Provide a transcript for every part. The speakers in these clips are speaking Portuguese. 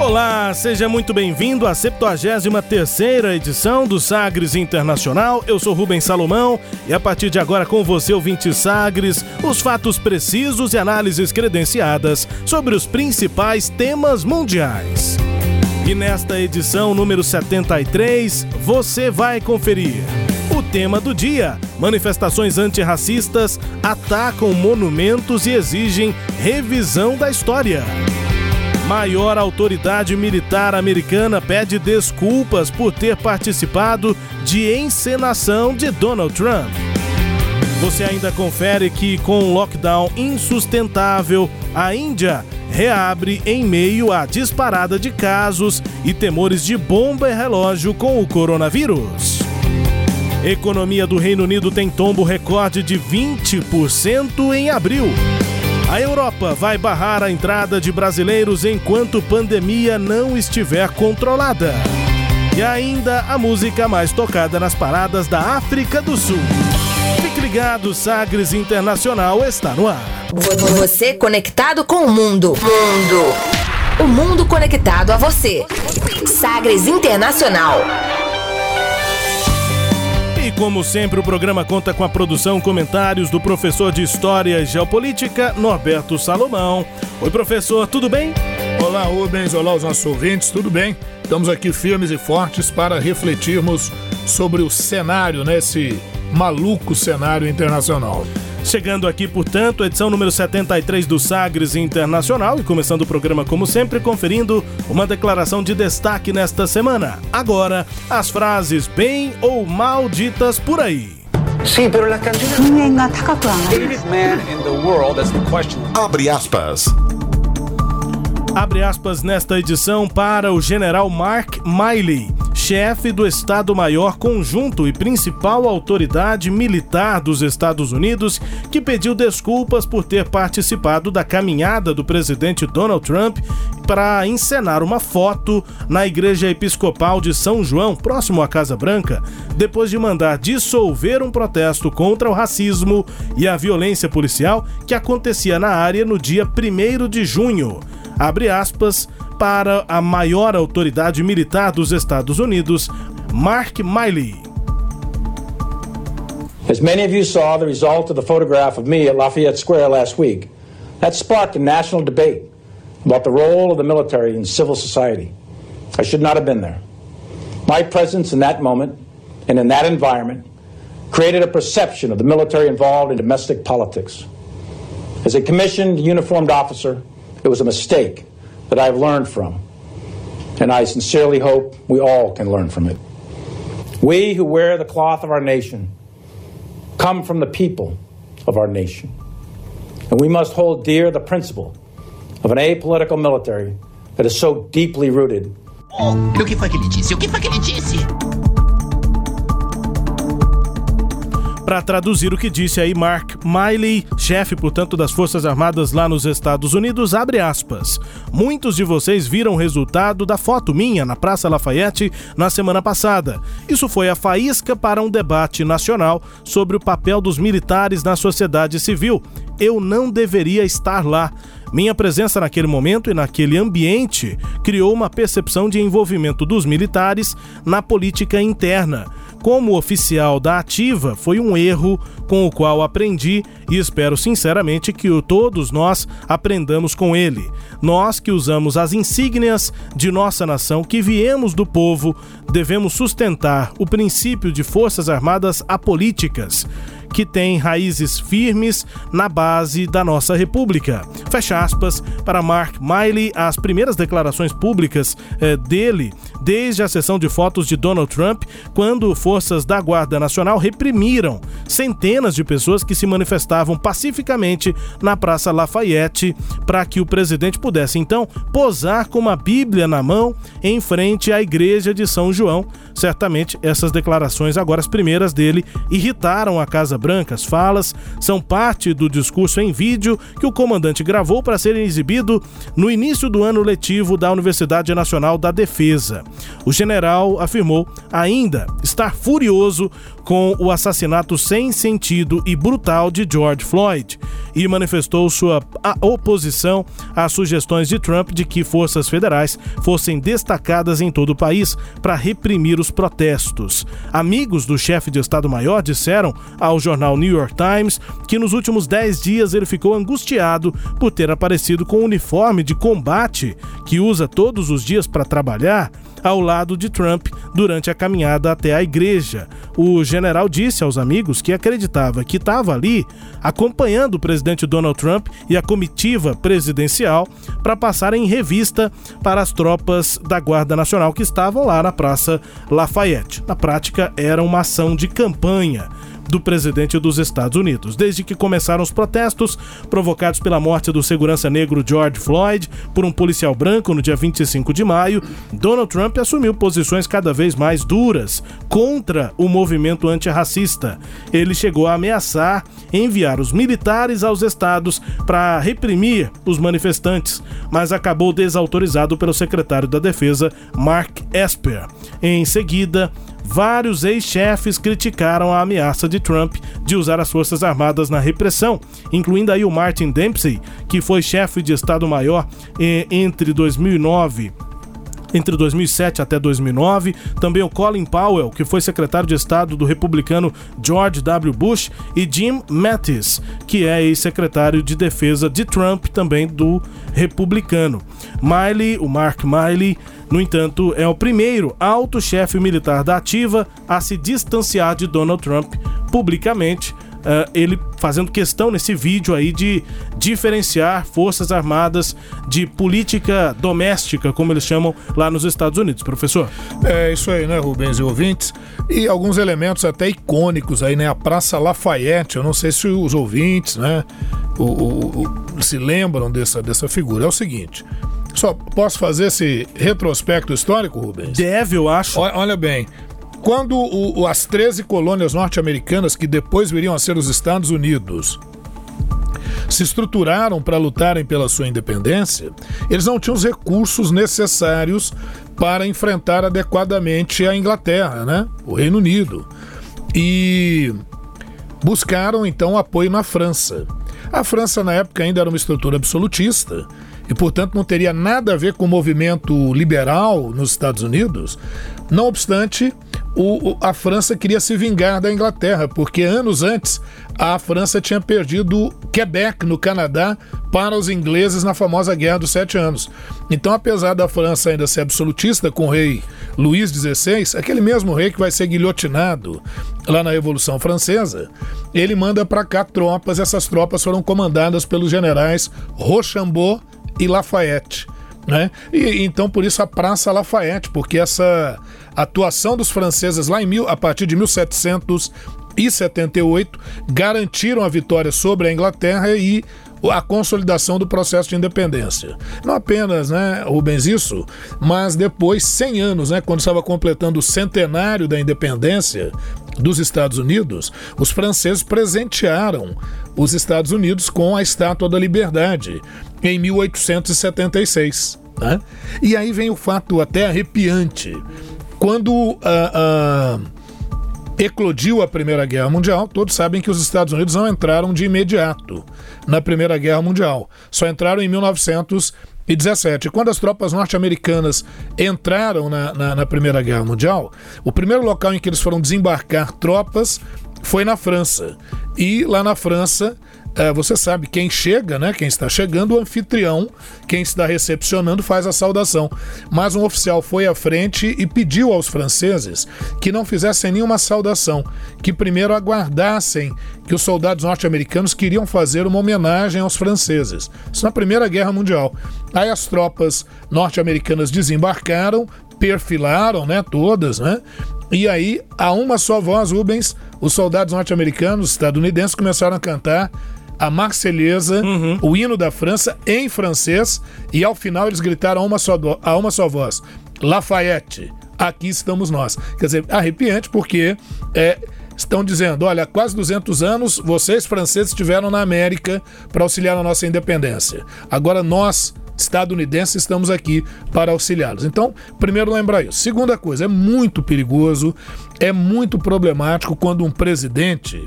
Olá, seja muito bem-vindo à 73ª edição do Sagres Internacional. Eu sou Rubens Salomão e a partir de agora com você, ouvinte Sagres, os fatos precisos e análises credenciadas sobre os principais temas mundiais. E nesta edição número 73, você vai conferir o tema do dia: manifestações antirracistas atacam monumentos e exigem revisão da história maior autoridade militar americana pede desculpas por ter participado de encenação de Donald Trump. Você ainda confere que, com um lockdown insustentável, a Índia reabre em meio à disparada de casos e temores de bomba e relógio com o coronavírus. Economia do Reino Unido tem tombo recorde de 20% em abril. A Europa vai barrar a entrada de brasileiros enquanto pandemia não estiver controlada. E ainda a música mais tocada nas paradas da África do Sul. Fique ligado, Sagres Internacional está no ar. Você conectado com o mundo. Mundo. O mundo conectado a você. Sagres Internacional. E como sempre, o programa conta com a produção comentários do professor de História e Geopolítica, Norberto Salomão. Oi, professor, tudo bem? Olá, Rubens. Olá, os nossos ouvintes, tudo bem? Estamos aqui firmes e fortes para refletirmos sobre o cenário, né, maluco cenário internacional. Chegando aqui, portanto, edição número 73 do Sagres Internacional e começando o programa como sempre, conferindo uma declaração de destaque nesta semana. Agora, as frases bem ou mal ditas por aí. Sim, pero la Abre aspas. Abre aspas nesta edição para o general Mark Miley chefe do Estado-Maior Conjunto e principal autoridade militar dos Estados Unidos, que pediu desculpas por ter participado da caminhada do presidente Donald Trump para encenar uma foto na Igreja Episcopal de São João, próximo à Casa Branca, depois de mandar dissolver um protesto contra o racismo e a violência policial que acontecia na área no dia 1 de junho. Abre aspas, para a maior autoridade militar dos Estados Unidos, Mark Miley. As many of you saw the result of the photograph of me at Lafayette Square last week, that sparked a national debate about the role of the military in civil society. I should not have been there. My presence in that moment and in that environment created a perception of the military involved in domestic politics. As a commissioned uniformed officer, it was a mistake that I've learned from. And I sincerely hope we all can learn from it. We who wear the cloth of our nation come from the people of our nation. And we must hold dear the principle of an apolitical military that is so deeply rooted. Oh, o que foi que ele disse? O que? Para traduzir o que disse aí Mark Miley, chefe, portanto, das Forças Armadas lá nos Estados Unidos, abre aspas. Muitos de vocês viram o resultado da foto minha na Praça Lafayette na semana passada. Isso foi a faísca para um debate nacional sobre o papel dos militares na sociedade civil. Eu não deveria estar lá. Minha presença naquele momento e naquele ambiente criou uma percepção de envolvimento dos militares na política interna como oficial da ativa foi um erro com o qual aprendi e espero sinceramente que todos nós aprendamos com ele. Nós que usamos as insígnias de nossa nação, que viemos do povo, devemos sustentar o princípio de forças armadas apolíticas que tem raízes firmes na base da nossa república. Fecha aspas para Mark Miley, as primeiras declarações públicas eh, dele desde a sessão de fotos de Donald Trump, quando forças da Guarda Nacional reprimiram centenas de pessoas que se manifestavam pacificamente na Praça Lafayette para que o presidente pudesse então posar com uma Bíblia na mão em frente à igreja de São João. Certamente essas declarações, agora as primeiras dele, irritaram a Casa Branca. As falas são parte do discurso em vídeo que o comandante gravou para serem exibido no início do ano letivo da Universidade Nacional da Defesa. O general afirmou ainda estar furioso com o assassinato sem sentido e brutal de George Floyd e manifestou sua oposição às sugestões de Trump de que forças federais fossem destacadas em todo o país para reprimir os protestos. Amigos do chefe de Estado-Maior disseram ao jornal New York Times que nos últimos 10 dias ele ficou angustiado por ter aparecido com um uniforme de combate que usa todos os dias para trabalhar ao lado de Trump durante a caminhada até a igreja. O general disse aos amigos que acreditava que estava ali acompanhando o presidente Donald Trump e a comitiva presidencial para passar em revista para as tropas da Guarda Nacional que estavam lá na Praça Lafayette. Na prática, era uma ação de campanha do presidente dos Estados Unidos. Desde que começaram os protestos provocados pela morte do segurança negro George Floyd por um policial branco no dia 25 de maio, Donald Trump assumiu posições cada vez mais duras contra o movimento antirracista. Ele chegou a ameaçar enviar os militares aos estados para reprimir os manifestantes, mas acabou desautorizado pelo secretário da Defesa, Mark Esper. Em seguida, vários ex-chefes criticaram a ameaça de Trump de usar as Forças Armadas na repressão, incluindo aí o Martin Dempsey, que foi chefe de Estado-Maior eh, entre 2009 entre 2007 até 2009, também o Colin Powell, que foi secretário de Estado do republicano George W. Bush, e Jim Mattis, que é ex-secretário de Defesa de Trump, também do republicano. Miley, o Mark Miley, no entanto, é o primeiro alto chefe militar da ativa a se distanciar de Donald Trump publicamente. Uh, ele fazendo questão nesse vídeo aí de diferenciar forças armadas de política doméstica, como eles chamam lá nos Estados Unidos, professor. É isso aí, né, Rubens e ouvintes? E alguns elementos até icônicos aí, né? A Praça Lafayette, eu não sei se os ouvintes, né, o, o, o, se lembram dessa, dessa figura. É o seguinte, só posso fazer esse retrospecto histórico, Rubens? Deve, eu acho. O, olha bem, quando o, as 13 colônias norte-americanas, que depois viriam a ser os Estados Unidos, se estruturaram para lutarem pela sua independência, eles não tinham os recursos necessários para enfrentar adequadamente a Inglaterra, né? o Reino Unido. E buscaram então apoio na França. A França, na época, ainda era uma estrutura absolutista e, portanto, não teria nada a ver com o movimento liberal nos Estados Unidos. Não obstante, o, a França queria se vingar da Inglaterra, porque anos antes a França tinha perdido Quebec, no Canadá, para os ingleses na famosa Guerra dos Sete Anos. Então, apesar da França ainda ser absolutista com o rei Luís XVI, aquele mesmo rei que vai ser guilhotinado lá na Revolução Francesa, ele manda para cá tropas. Essas tropas foram comandadas pelos generais Rochambeau e Lafayette. Né? E então por isso a Praça Lafayette, porque essa atuação dos franceses lá em mil, a partir de 1778 garantiram a vitória sobre a Inglaterra e a consolidação do processo de independência. Não apenas, né, Rubens, isso, mas depois, 100 anos, né, quando estava completando o centenário da independência dos Estados Unidos, os franceses presentearam os Estados Unidos com a Estátua da Liberdade em 1876. Né? E aí vem o fato até arrepiante. Quando uh, uh, eclodiu a Primeira Guerra Mundial, todos sabem que os Estados Unidos não entraram de imediato na Primeira Guerra Mundial. Só entraram em 1917. Quando as tropas norte-americanas entraram na, na, na, Primeira Guerra Mundial, o primeiro local em que eles foram desembarcar tropas foi na França. E lá na França, é, você sabe, quem chega, né? Quem está chegando, o anfitrião, quem está recepcionando, faz a saudação. Mas um oficial foi à frente e pediu aos franceses que não fizessem nenhuma saudação, que primeiro aguardassem que os soldados norte-americanos queriam fazer uma homenagem aos franceses. Isso na Primeira Guerra Mundial. Aí as tropas norte-americanas desembarcaram, perfilaram, né, todas, né? E aí, a uma só voz, Rubens, os soldados norte-americanos, estadunidenses começaram a cantar a Marselhesa, uhum. o hino da França em francês, e ao final eles gritaram a uma só, a uma só voz: Lafayette, aqui estamos nós. Quer dizer, arrepiante, porque é, estão dizendo: olha, há quase 200 anos vocês franceses estiveram na América para auxiliar a nossa independência. Agora nós estadunidenses estamos aqui para auxiliá-los. Então, primeiro lembrar isso. Segunda coisa, é muito perigoso, é muito problemático quando um presidente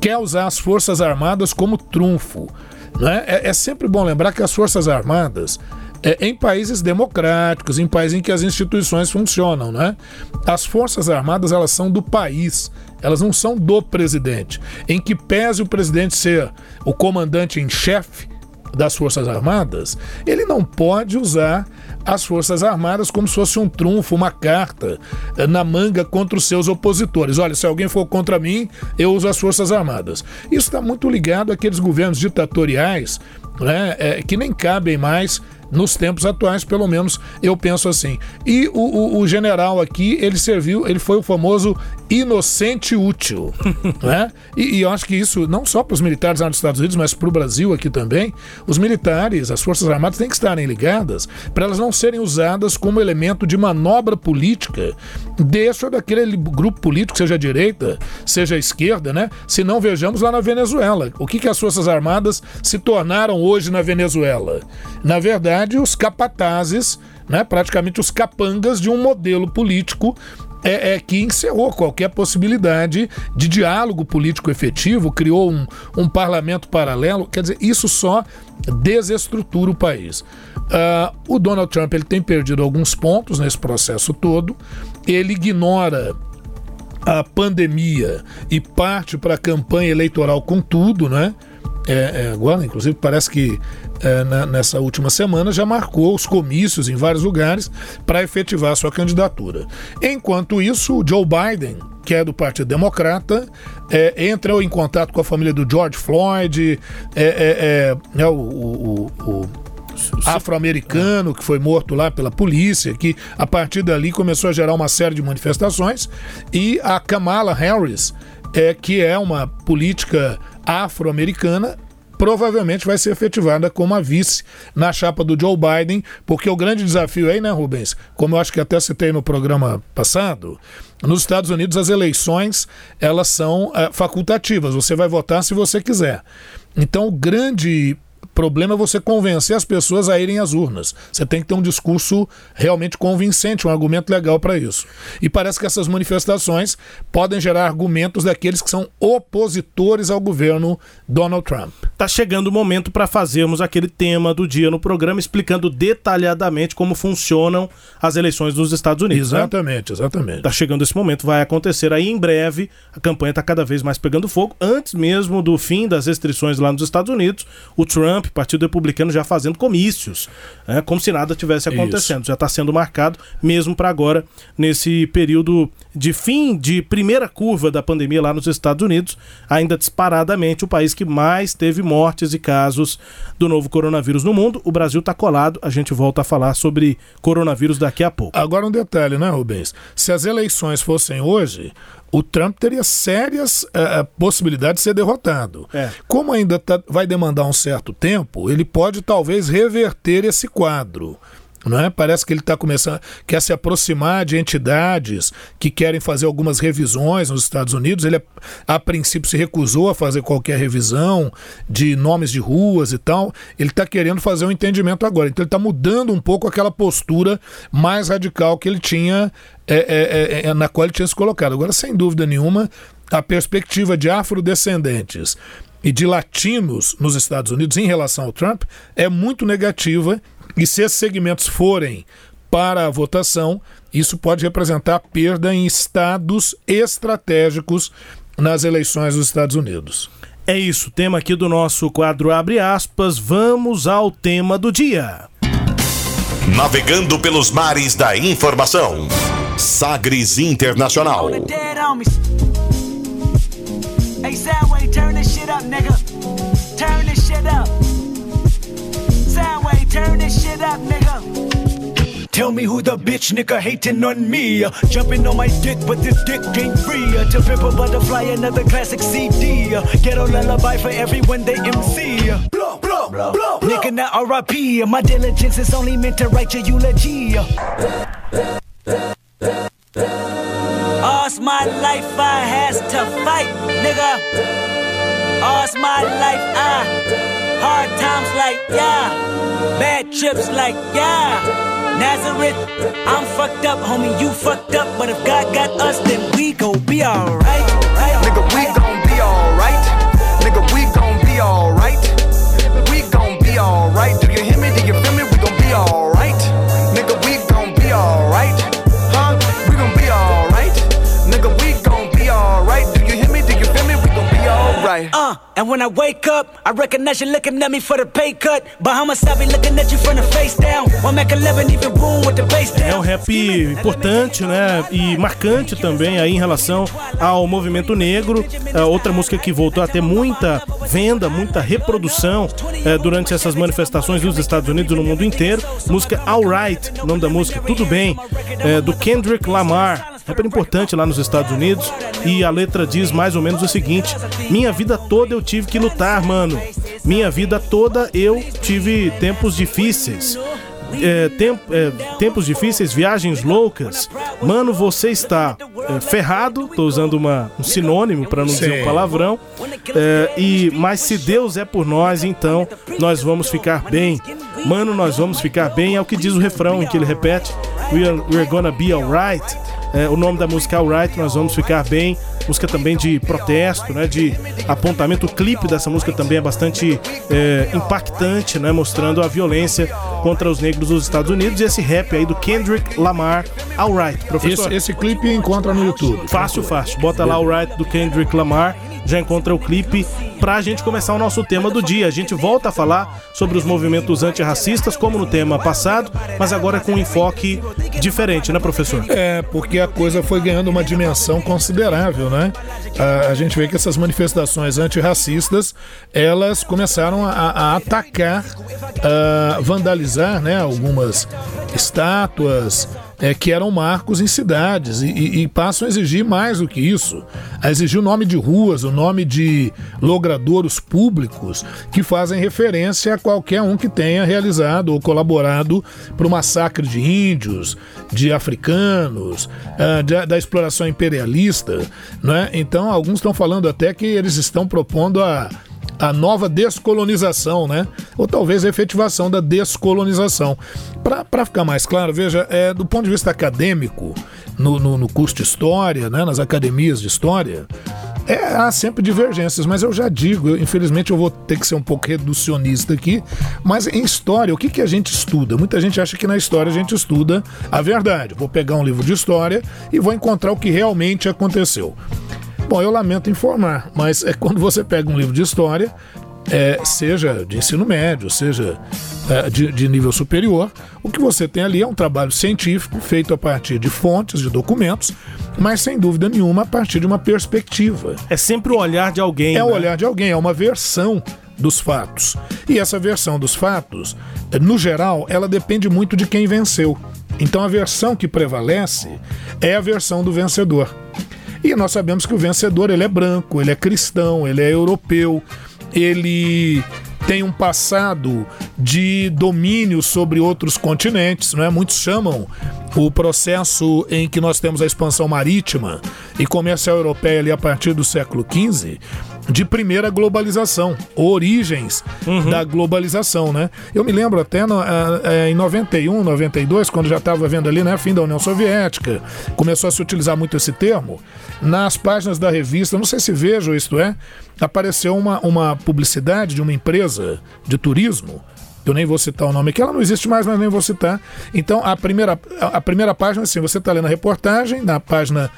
quer usar as Forças Armadas como trunfo. Né? É, é sempre bom lembrar que as Forças Armadas é, em países democráticos, em países em que as instituições funcionam, né? As forças armadas elas são do país, elas não são do presidente. Em que pese o presidente ser o comandante em chefe, das Forças Armadas, ele não pode usar as Forças Armadas como se fosse um trunfo, uma carta eh, na manga contra os seus opositores. Olha, se alguém for contra mim, eu uso as Forças Armadas. Isso está muito ligado àqueles governos ditatoriais né, é, que nem cabem mais nos tempos atuais, pelo menos eu penso assim. E o, o, o general aqui, ele serviu, ele foi o famoso inocente útil, né? E, e, eu acho que isso não só para os militares lá nos Estados Unidos, mas para o Brasil aqui também, os militares, as forças armadas têm que estarem ligadas para elas não serem usadas como elemento de manobra política desse ou daquele grupo político, seja a direita, seja a esquerda, né? Se não vejamos lá na Venezuela, o que que as forças armadas se tornaram hoje na Venezuela? Na verdade, os capatazes né, praticamente os capangas de um modelo político é, é, que encerrou qualquer possibilidade de diálogo político efetivo, criou um, um parlamento paralelo. Quer dizer, isso só desestrutura o país. Uh, o Donald Trump ele tem perdido alguns pontos nesse processo todo. Ele ignora a pandemia e parte para a campanha eleitoral com tudo, né? É, é, agora, inclusive, parece que é, na, nessa última semana já marcou os comícios em vários lugares para efetivar sua candidatura. Enquanto isso, Joe Biden, que é do Partido Democrata, é, entra em contato com a família do George Floyd, é, é, é, é o, o, o afro-americano que foi morto lá pela polícia, que a partir dali começou a gerar uma série de manifestações, e a Kamala Harris, é, que é uma política afro-americana, provavelmente vai ser efetivada como a vice na chapa do Joe Biden, porque o grande desafio aí, né, Rubens? Como eu acho que até citei no programa passado, nos Estados Unidos as eleições elas são é, facultativas, você vai votar se você quiser. Então o grande problema é você convencer as pessoas a irem às urnas. Você tem que ter um discurso realmente convincente, um argumento legal para isso. E parece que essas manifestações podem gerar argumentos daqueles que são opositores ao governo Donald Trump. Tá chegando o momento para fazermos aquele tema do dia no programa explicando detalhadamente como funcionam as eleições dos Estados Unidos. Né? Exatamente, né? exatamente. Tá chegando esse momento, vai acontecer aí em breve. A campanha está cada vez mais pegando fogo. Antes mesmo do fim das restrições lá nos Estados Unidos, o Trump Partido Republicano já fazendo comícios, né, como se nada tivesse acontecendo. Isso. Já está sendo marcado mesmo para agora, nesse período de fim de primeira curva da pandemia lá nos Estados Unidos, ainda disparadamente o país que mais teve mortes e casos do novo coronavírus no mundo. O Brasil está colado, a gente volta a falar sobre coronavírus daqui a pouco. Agora um detalhe, né, Rubens? Se as eleições fossem hoje, o Trump teria sérias uh, possibilidades de ser derrotado. É. Como ainda tá, vai demandar um certo tempo, ele pode talvez reverter esse quadro. É? Parece que ele está começando, quer se aproximar de entidades que querem fazer algumas revisões nos Estados Unidos. Ele, a princípio, se recusou a fazer qualquer revisão de nomes de ruas e tal. Ele está querendo fazer um entendimento agora. Então, ele está mudando um pouco aquela postura mais radical que ele tinha, é, é, é, é, na qual ele tinha se colocado. Agora, sem dúvida nenhuma, a perspectiva de afrodescendentes e de latinos nos Estados Unidos em relação ao Trump é muito negativa e se esses segmentos forem para a votação, isso pode representar perda em estados estratégicos nas eleições dos Estados Unidos. É isso, tema aqui do nosso quadro Abre aspas. Vamos ao tema do dia. Navegando pelos mares da informação. Sagres Internacional. Hey, turn this shit up, nigga. Turn this shit up. Soundwave, turn this shit up, nigga. Tell me who the bitch nigga hating on me. Uh, jumping on my dick, but this dick ain't free. Uh, to pimp a butterfly, another classic CD. Uh, ghetto lullaby for everyone they MC. Blow, blow, blow, blow. Nigga, not RIP. My diligence is only meant to write your eulogy. All's my life I has to fight, nigga. All's my life I hard times like yeah, bad trips like yeah. Nazareth, I'm fucked up, homie, you fucked up. But if God got us, then we gon' be alright. Nigga, we gon' be alright. Nigga, we gon' be alright. We gon' be alright. Do you hear me? Do you feel me? We gon' be alright. Be alright. Uh, and when I wake up, I recognize you looking at me for the pay cut. Bahamas, I be looking at you from the face down. One Mac 11, even boom with the bass É down. um rap importante, né? E marcante também aí em relação ao movimento negro. É outra música que voltou a ter muita venda, muita reprodução é, durante essas manifestações nos Estados Unidos e no mundo inteiro. Música Alright, o nome da música, tudo bem, é, do Kendrick Lamar. Rapper importante lá nos Estados Unidos. E a letra diz mais ou menos o seguinte: Minha vida toda eu tive que lutar, mano. Minha vida toda eu tive tempos difíceis. É, temp- é, tempos difíceis, viagens loucas. Mano, você está é, ferrado. Tô usando uma, um sinônimo para não dizer Sim. um palavrão. É, e mas se Deus é por nós, então nós vamos ficar bem. Mano, nós vamos ficar bem. É o que diz o refrão em que ele repete: We are, we're gonna be alright. É, o nome da música é Alright, nós vamos ficar bem. Música também de protesto, né? De apontamento. O clipe dessa música também é bastante é, impactante, né? Mostrando a violência contra os negros dos Estados Unidos. E esse rap aí do Kendrick Lamar, Alright, professor. Esse, esse clipe encontra no YouTube. Fácil, fácil. Bota lá o Right do Kendrick Lamar, já encontra o clipe pra gente começar o nosso tema do dia. A gente volta a falar sobre os movimentos antirracistas, como no tema passado, mas agora com um enfoque diferente, né, professor? É, porque a coisa foi ganhando uma dimensão considerável, né? A, a gente vê que essas manifestações antirracistas, elas começaram a, a atacar, a vandalizar, né? Algumas estátuas é, que eram marcos em cidades e, e- e passam a exigir mais do que isso, a exigir o nome de ruas, o nome de logradouros públicos que fazem referência a qualquer um que tenha realizado ou colaborado para o massacre de índios, de africanos, ah, de- da exploração imperialista, né? Então alguns estão falando até que eles estão propondo a a nova descolonização, né? Ou talvez a efetivação da descolonização. Para ficar mais claro, veja, é, do ponto de vista acadêmico, no, no, no curso de História, né, nas academias de História, é, há sempre divergências, mas eu já digo, eu, infelizmente eu vou ter que ser um pouco reducionista aqui, mas em História, o que, que a gente estuda? Muita gente acha que na História a gente estuda a verdade. Vou pegar um livro de História e vou encontrar o que realmente aconteceu. Bom, eu lamento informar, mas é quando você pega um livro de história, é, seja de ensino médio, seja é, de, de nível superior, o que você tem ali é um trabalho científico feito a partir de fontes, de documentos, mas sem dúvida nenhuma a partir de uma perspectiva. É sempre o olhar de alguém. É o né? olhar de alguém, é uma versão dos fatos. E essa versão dos fatos, eh, no geral, ela depende muito de quem venceu. Então a versão que prevalece é a versão do vencedor. E nós sabemos que o vencedor ele é branco, ele é cristão, ele é europeu, ele tem um passado de domínio sobre outros continentes, não é? Muitos chamam o processo em que nós temos a expansão marítima e comercial europeia ali a partir do século XV de primeira globalização, origens da globalização, né? Eu me lembro até no, eh, em 91, 92, quando já estava vendo ali, né, fim da União Soviética, começou a se utilizar muito esse termo, nas páginas da revista, não sei se vejo isto é, apareceu uma, uma publicidade de uma empresa de turismo eu nem vou citar o nome aqui, ela não existe mais, mas nem vou citar. Então, a primeira, a primeira página, assim, você está lendo a reportagem, na página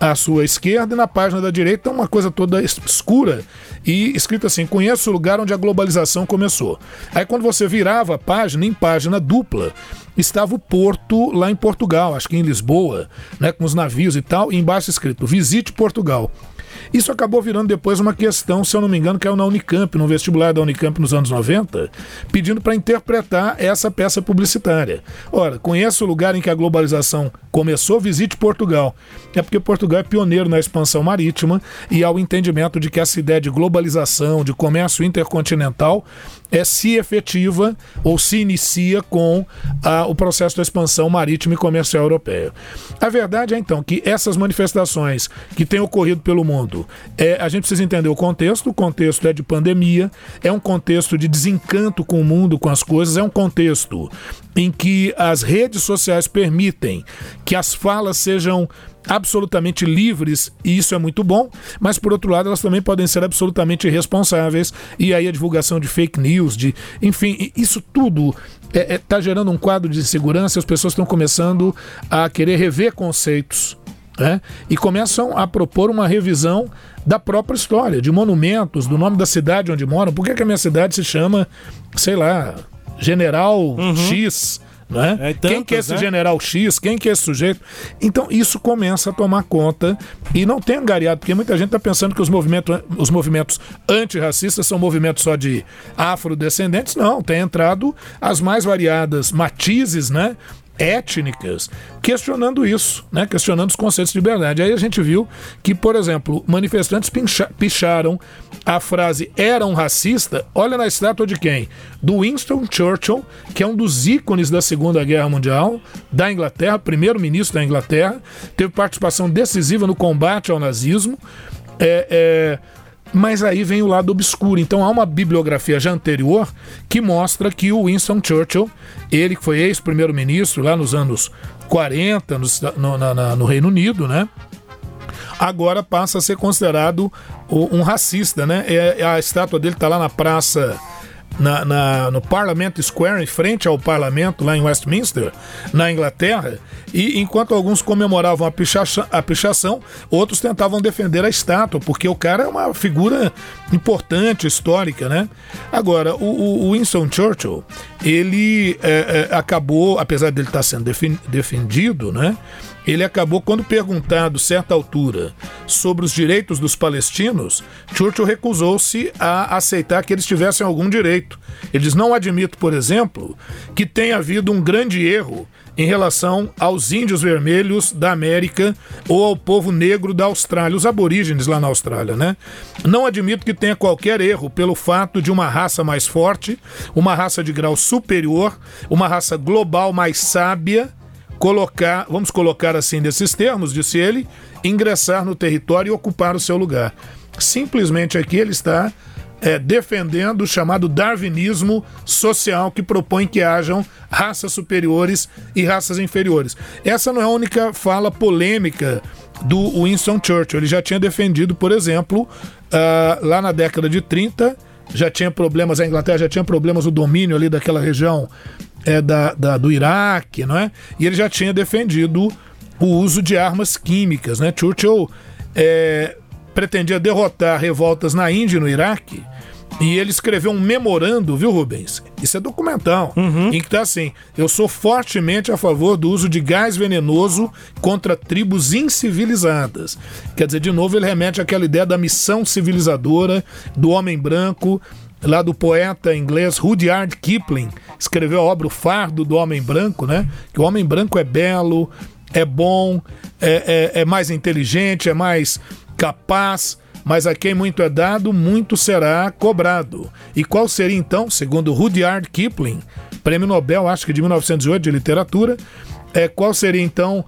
à sua esquerda e na página da direita uma coisa toda es- escura e escrito assim: conheço o lugar onde a globalização começou. Aí quando você virava a página em página dupla, estava o porto lá em Portugal, acho que em Lisboa, né, com os navios e tal, e embaixo escrito: visite Portugal. Isso acabou virando depois uma questão, se eu não me engano, que é na Unicamp, no vestibular da Unicamp nos anos 90, pedindo para interpretar essa peça publicitária. Ora, conhece o lugar em que a globalização começou? Visite Portugal. É porque Portugal é pioneiro na expansão marítima e ao entendimento de que essa ideia de globalização, de comércio intercontinental, é, se efetiva ou se inicia com o processo da expansão marítima e comercial europeia. A verdade é então que essas manifestações que têm ocorrido pelo mundo, é, a gente precisa entender o contexto. O contexto é de pandemia, é um contexto de desencanto com o mundo, com as coisas, é um contexto em que as redes sociais permitem que as falas sejam absolutamente livres, e isso é muito bom, mas por outro lado elas também podem ser absolutamente irresponsáveis, e aí a divulgação de fake news, de enfim, isso tudo está é, é, tá gerando um quadro de insegurança, as pessoas estão começando a querer rever conceitos. Né? E começam a propor uma revisão da própria história, de monumentos, do nome da cidade onde moram. Por que, que a minha cidade se chama, sei lá, General uhum. X? Né? É, tantos, quem que é esse né? general X? Quem que é esse sujeito? Então isso começa a tomar conta e não tem angariado, porque muita gente está pensando que os movimentos, os movimentos antirracistas são movimentos só de afrodescendentes. Não, tem entrado as mais variadas matizes, né? Étnicas, questionando isso, né? questionando os conceitos de liberdade. Aí a gente viu que, por exemplo, manifestantes picharam a frase era um racista, olha na estátua de quem? Do Winston Churchill, que é um dos ícones da Segunda Guerra Mundial, da Inglaterra, primeiro-ministro da Inglaterra, teve participação decisiva no combate ao nazismo. É, é, mas aí vem o lado obscuro. Então há uma bibliografia já anterior que mostra que o Winston Churchill, ele que foi ex-primeiro-ministro lá nos anos 40 no, no, na, no Reino Unido, né? Agora passa a ser considerado um racista, né? É, a estátua dele está lá na praça na, na, no Parliament Square, em frente ao parlamento, lá em Westminster, na Inglaterra, e enquanto alguns comemoravam a, a pichação, outros tentavam defender a estátua, porque o cara é uma figura importante, histórica, né? Agora, o, o Winston Churchill, ele é, é, acabou, apesar dele estar sendo defendido, né? Ele acabou, quando perguntado, certa altura, sobre os direitos dos palestinos, Churchill recusou-se a aceitar que eles tivessem algum direito. Ele diz: Não admito, por exemplo, que tenha havido um grande erro em relação aos índios vermelhos da América ou ao povo negro da Austrália, os aborígenes lá na Austrália, né? Não admito que tenha qualquer erro pelo fato de uma raça mais forte, uma raça de grau superior, uma raça global mais sábia colocar, vamos colocar assim nesses termos, disse ele, ingressar no território e ocupar o seu lugar. Simplesmente aqui ele está é, defendendo o chamado darwinismo social que propõe que hajam raças superiores e raças inferiores. Essa não é a única fala polêmica do Winston Churchill. Ele já tinha defendido, por exemplo, uh, lá na década de 30, já tinha problemas, a Inglaterra já tinha problemas o domínio ali daquela região é, da, da, do Iraque, não é? E ele já tinha defendido o uso de armas químicas, né? Churchill é, pretendia derrotar revoltas na Índia e no Iraque. E ele escreveu um memorando, viu, Rubens? Isso é documental, uhum. em que está assim: eu sou fortemente a favor do uso de gás venenoso contra tribos incivilizadas. Quer dizer, de novo, ele remete àquela ideia da missão civilizadora do homem branco lá do poeta inglês Rudyard Kipling, escreveu a obra O Fardo do Homem Branco, né? Que o homem branco é belo, é bom, é, é, é mais inteligente, é mais capaz, mas a quem muito é dado, muito será cobrado. E qual seria então, segundo Rudyard Kipling, prêmio Nobel, acho que de 1908 de literatura, é qual seria então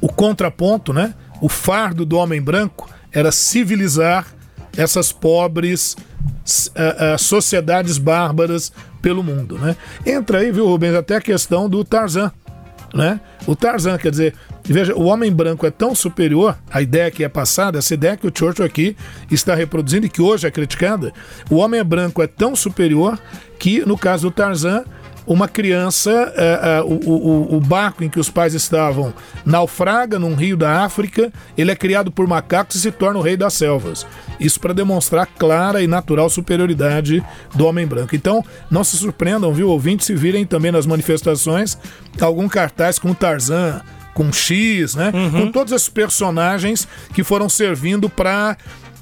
o contraponto, né? O fardo do homem branco era civilizar essas pobres uh, uh, sociedades bárbaras pelo mundo, né? Entra aí, viu, Rubens, até a questão do Tarzan, né? O Tarzan, quer dizer, veja, o homem branco é tão superior, a ideia que é passada, essa ideia que o Churchill aqui está reproduzindo e que hoje é criticada, o homem branco é tão superior que, no caso do Tarzan, uma criança, é, é, o, o, o, barco em que os pais estavam naufraga num rio da África, ele é criado por macacos e se torna o rei das selvas. Isso para demonstrar clara e natural superioridade do homem branco. Então, não se surpreendam, viu, ouvintes, se virem também nas manifestações algum cartaz com Tarzan, com X, né? Uhum. Com todos esses personagens que foram servindo para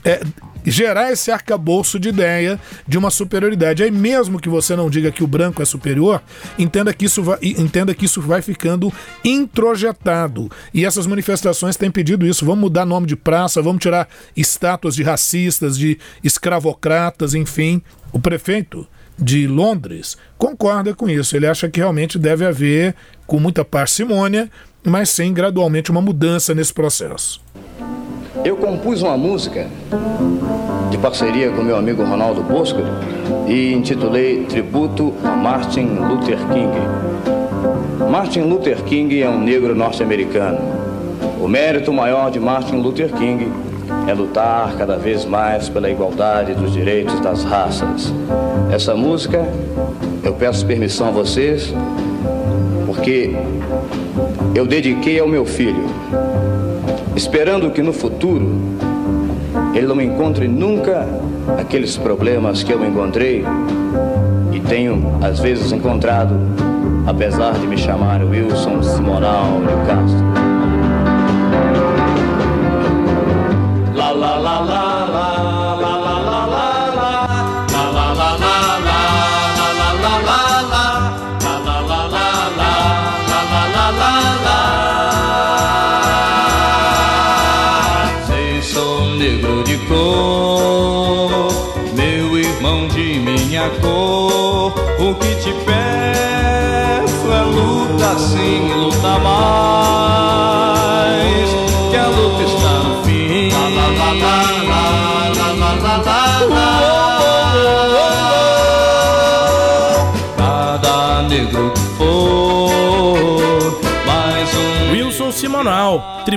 é, gerar esse arcabouço de ideia de uma superioridade. Aí mesmo que você não diga que o branco é superior, entenda que isso vai, entenda que isso vai ficando introjetado. E essas manifestações têm pedido isso. Vamos mudar nome de praça, vamos tirar estátuas de racistas, de escravocratas, enfim. O prefeito de Londres concorda com isso. Ele acha que realmente deve haver, com muita parcimônia, mas sim gradualmente uma mudança nesse processo. Eu compus uma música de parceria com meu amigo Ronaldo Bosco e intitulei Tributo a Martin Luther King. Martin Luther King é um negro norte-americano. O mérito maior de Martin Luther King é lutar cada vez mais pela igualdade dos direitos das raças. Essa música, eu peço permissão a vocês, porque eu dediquei ao meu filho esperando que no futuro ele não encontre nunca aqueles problemas que eu encontrei e tenho às vezes encontrado, apesar de me chamar Wilson Simonal de Castro. La la la la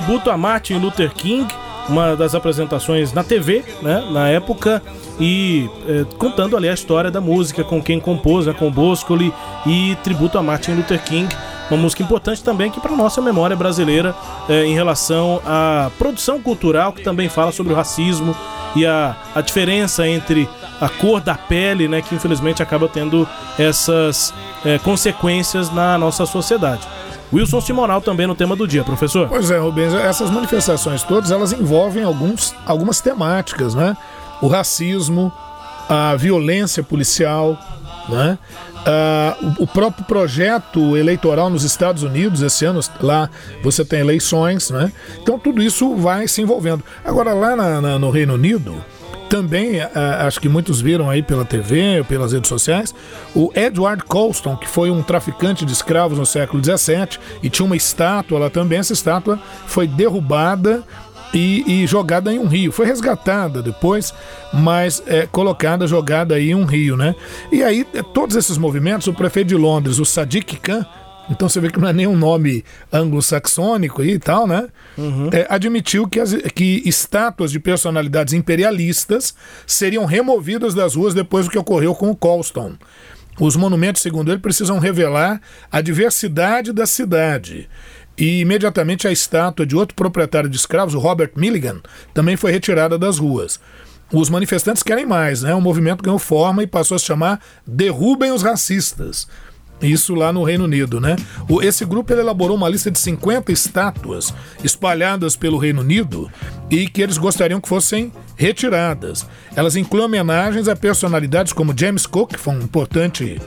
tributo a Martin Luther King uma das apresentações na TV, né, na época, e é, contando ali a história da música, com quem compôs, né, com Boscoli e tributo a Martin Luther King. Uma música importante também aqui para nossa memória brasileira é, em relação à produção cultural que também fala sobre o racismo e a, a diferença entre a cor da pele, né, que infelizmente acaba tendo essas é, consequências na nossa sociedade. Wilson Simonal também no tema do dia, professor. Pois é, Rubens, essas manifestações todas, elas envolvem alguns, algumas temáticas, né? O racismo, a violência policial, né? Uh, o, próprio projeto eleitoral nos Estados Unidos, esse ano lá você tem eleições, né? Então tudo isso vai se envolvendo. Agora lá na, na, no Reino Unido, também, uh, acho que muitos viram aí pela TV, pelas redes sociais, o Edward Colston, que foi um traficante de escravos no século XVII e tinha uma estátua lá também. Essa estátua foi derrubada e, e, jogada em um rio. Foi resgatada depois, mas é, colocada, jogada aí em um rio, né? E aí, é, todos esses movimentos, o prefeito de Londres, o Sadiq Khan, então você vê que não é nenhum nome anglo-saxônico e tal, né? Uhum. É, admitiu que, as, que estátuas de personalidades imperialistas seriam removidas das ruas depois do que ocorreu com o Colston. Os monumentos, segundo ele, precisam revelar a diversidade da cidade. E imediatamente a estátua de outro proprietário de escravos, o Robert Milligan, também foi retirada das ruas. Os manifestantes querem mais, né? O movimento ganhou forma e passou a se chamar Derrubem os Racistas. Isso lá no Reino Unido, né? O, esse grupo elaborou uma lista de 50 estátuas espalhadas pelo Reino Unido e que eles gostariam que fossem retiradas. Elas incluem homenagens a personalidades como James Cook, que foi um importante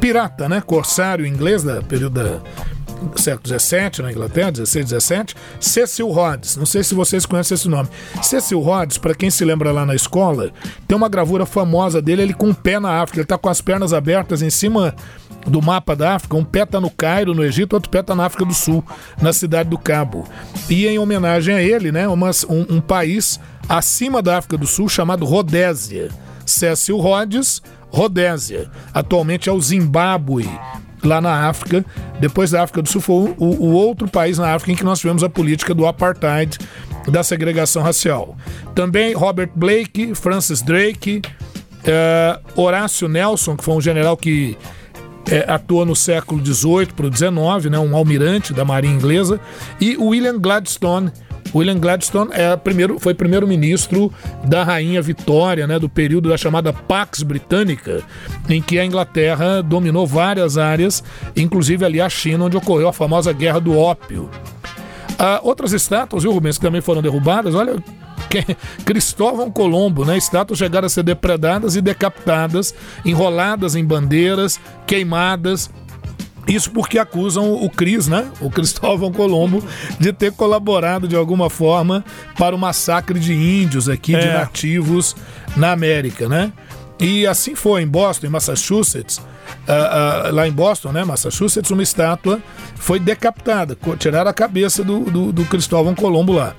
pirata, né? Corsário inglês da período da século XVII na Inglaterra, 16, 17, Cecil Rhodes. Não sei se vocês conhecem esse nome. Cecil Rhodes, para quem se lembra lá na escola, tem uma gravura famosa dele, ele com o pé na África, ele tá com as pernas abertas em cima do mapa da África, um pé tá no Cairo, no Egito, outro pé tá na África do Sul, na cidade do Cabo. E em homenagem a ele, né, uma, um, um país acima da África do Sul chamado Rodésia. Cecil Rhodes, Rodésia. Atualmente é o Zimbábue, lá na África. Depois da África do Sul foi o, o outro país na África em que nós tivemos a política do apartheid, da segregação racial. Também Robert Blake, Francis Drake, uh, Horácio Nelson, que foi um general que é, atuou no século XVIII para o XIX, né, um almirante da Marinha Inglesa, e William Gladstone. William Gladstone é primeiro, foi primeiro-ministro da Rainha Vitória, né, do período da chamada Pax Britânica, em que a Inglaterra dominou várias áreas, inclusive ali a China, onde ocorreu a famosa Guerra do Ópio. Ah, outras estátuas, viu, Rubens, que também foram derrubadas, olha, Cristóvão Colombo, né? Estátuas chegaram a ser depredadas e decapitadas, enroladas em bandeiras, queimadas. Isso porque acusam o Cris, né? O Cristóvão Colombo, de ter colaborado de alguma forma para o massacre de índios aqui, de É. nativos na América, né? E assim foi em Boston, em Massachusetts. ah, ah, lá em Boston, né, Massachusetts, uma estátua foi decapitada, tiraram a cabeça do, do, do Cristóvão Colombo lá.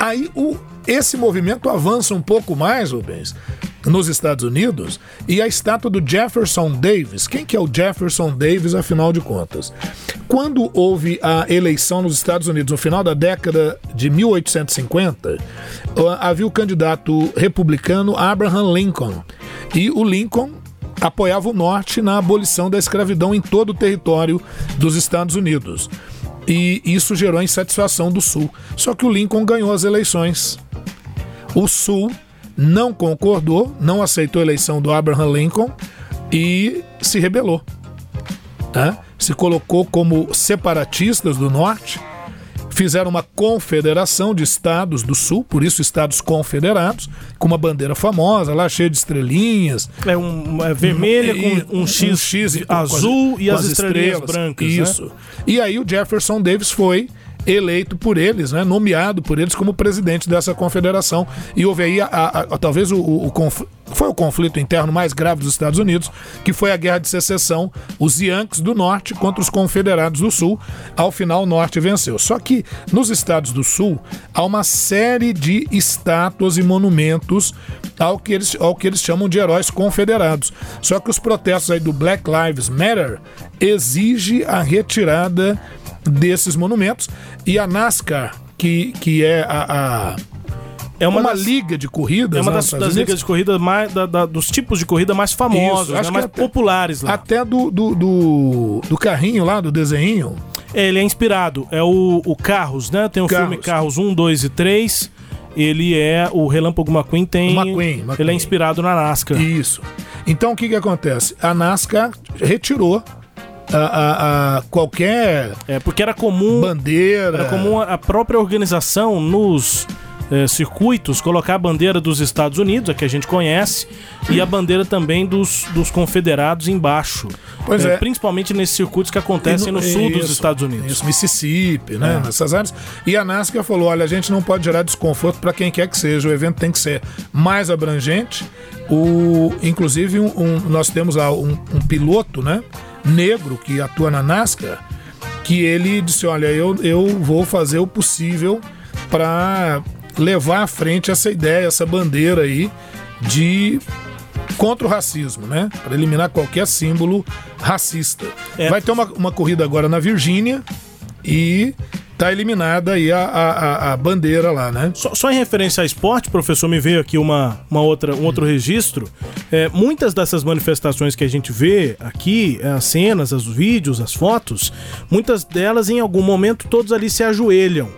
Aí o, esse movimento avança um pouco mais, Rubens, nos Estados Unidos, e a estátua do Jefferson Davis. Quem que é o Jefferson Davis, afinal de contas? Quando houve a eleição nos Estados Unidos, no final da década de 1850, ah, havia o candidato republicano Abraham Lincoln. E o Lincoln apoiava o Norte na abolição da escravidão em todo o território dos Estados Unidos. E isso gerou insatisfação do Sul. Só que o Lincoln ganhou as eleições. O Sul não concordou, não aceitou a eleição do Abraham Lincoln e se rebelou. tá? Se colocou como separatistas do Norte, fizeram uma confederação de estados do Sul, por isso estados confederados, com uma bandeira famosa lá, cheia de estrelinhas. É um é vermelha E- com um X, com as- azul e com as, estrelinhas brancas. né? Isso. E aí o Jefferson Davis foi eleito por eles, né, nomeado por eles como presidente dessa confederação. E houve aí, a- a- a- talvez, o, o, foi o conflito interno mais grave dos Estados Unidos, que foi a Guerra de Secessão, os Yankees do Norte contra os Confederados do Sul. Ao final, o Norte venceu. Só que nos Estados do Sul, há uma série de estátuas e monumentos ao que eles, ao que eles chamam de heróis confederados. Só que os protestos aí do Black Lives Matter exige a retirada desses monumentos e a NASCAR, que, que é a, a- É uma, uma das- liga de corridas, É uma né, das, das ligas de corrida mais. da- da- dos tipos de corrida mais famosos, Isso, né, mais até- populares lá. Até do, do, do, do carrinho lá, do desenho. É, Ele é inspirado. É o, o Carros, né? Tem o Carros. filme Carros 1, 2 e 3. Ele é. O Relâmpago McQueen tem. McQueen, McQueen. Ele é inspirado na NASCAR. Isso. Então o que, que acontece? A NASCAR retirou a, a- a qualquer É, porque era comum. bandeira. Era comum a própria organização nos eh, circuitos colocar a bandeira dos Estados Unidos, a que a gente conhece, e a bandeira também dos, dos confederados embaixo. Pois Eh, é. Principalmente nesses circuitos que acontecem no, sul dos Isso, Estados Unidos. Isso, Mississippi, né? É. Nessas áreas. E a NASCAR falou: olha, a gente não pode gerar desconforto para quem quer que seja. O evento tem que ser mais abrangente. O, inclusive, um- um- nós temos lá um, um piloto, né? Negro que atua na NASCAR, que ele disse: olha, eu, eu vou fazer o possível para levar à frente essa ideia, essa bandeira aí de contra o racismo, né? Para eliminar qualquer símbolo racista. É. Vai ter uma, uma corrida agora na Virgínia e tá eliminada aí a, a, a- bandeira lá, né? Só, só em referência a esporte, professor, me veio aqui uma, uma outra, um outro registro. É, muitas dessas manifestações que a gente vê aqui, as cenas, os vídeos, as fotos, muitas delas em algum momento todos ali se ajoelham.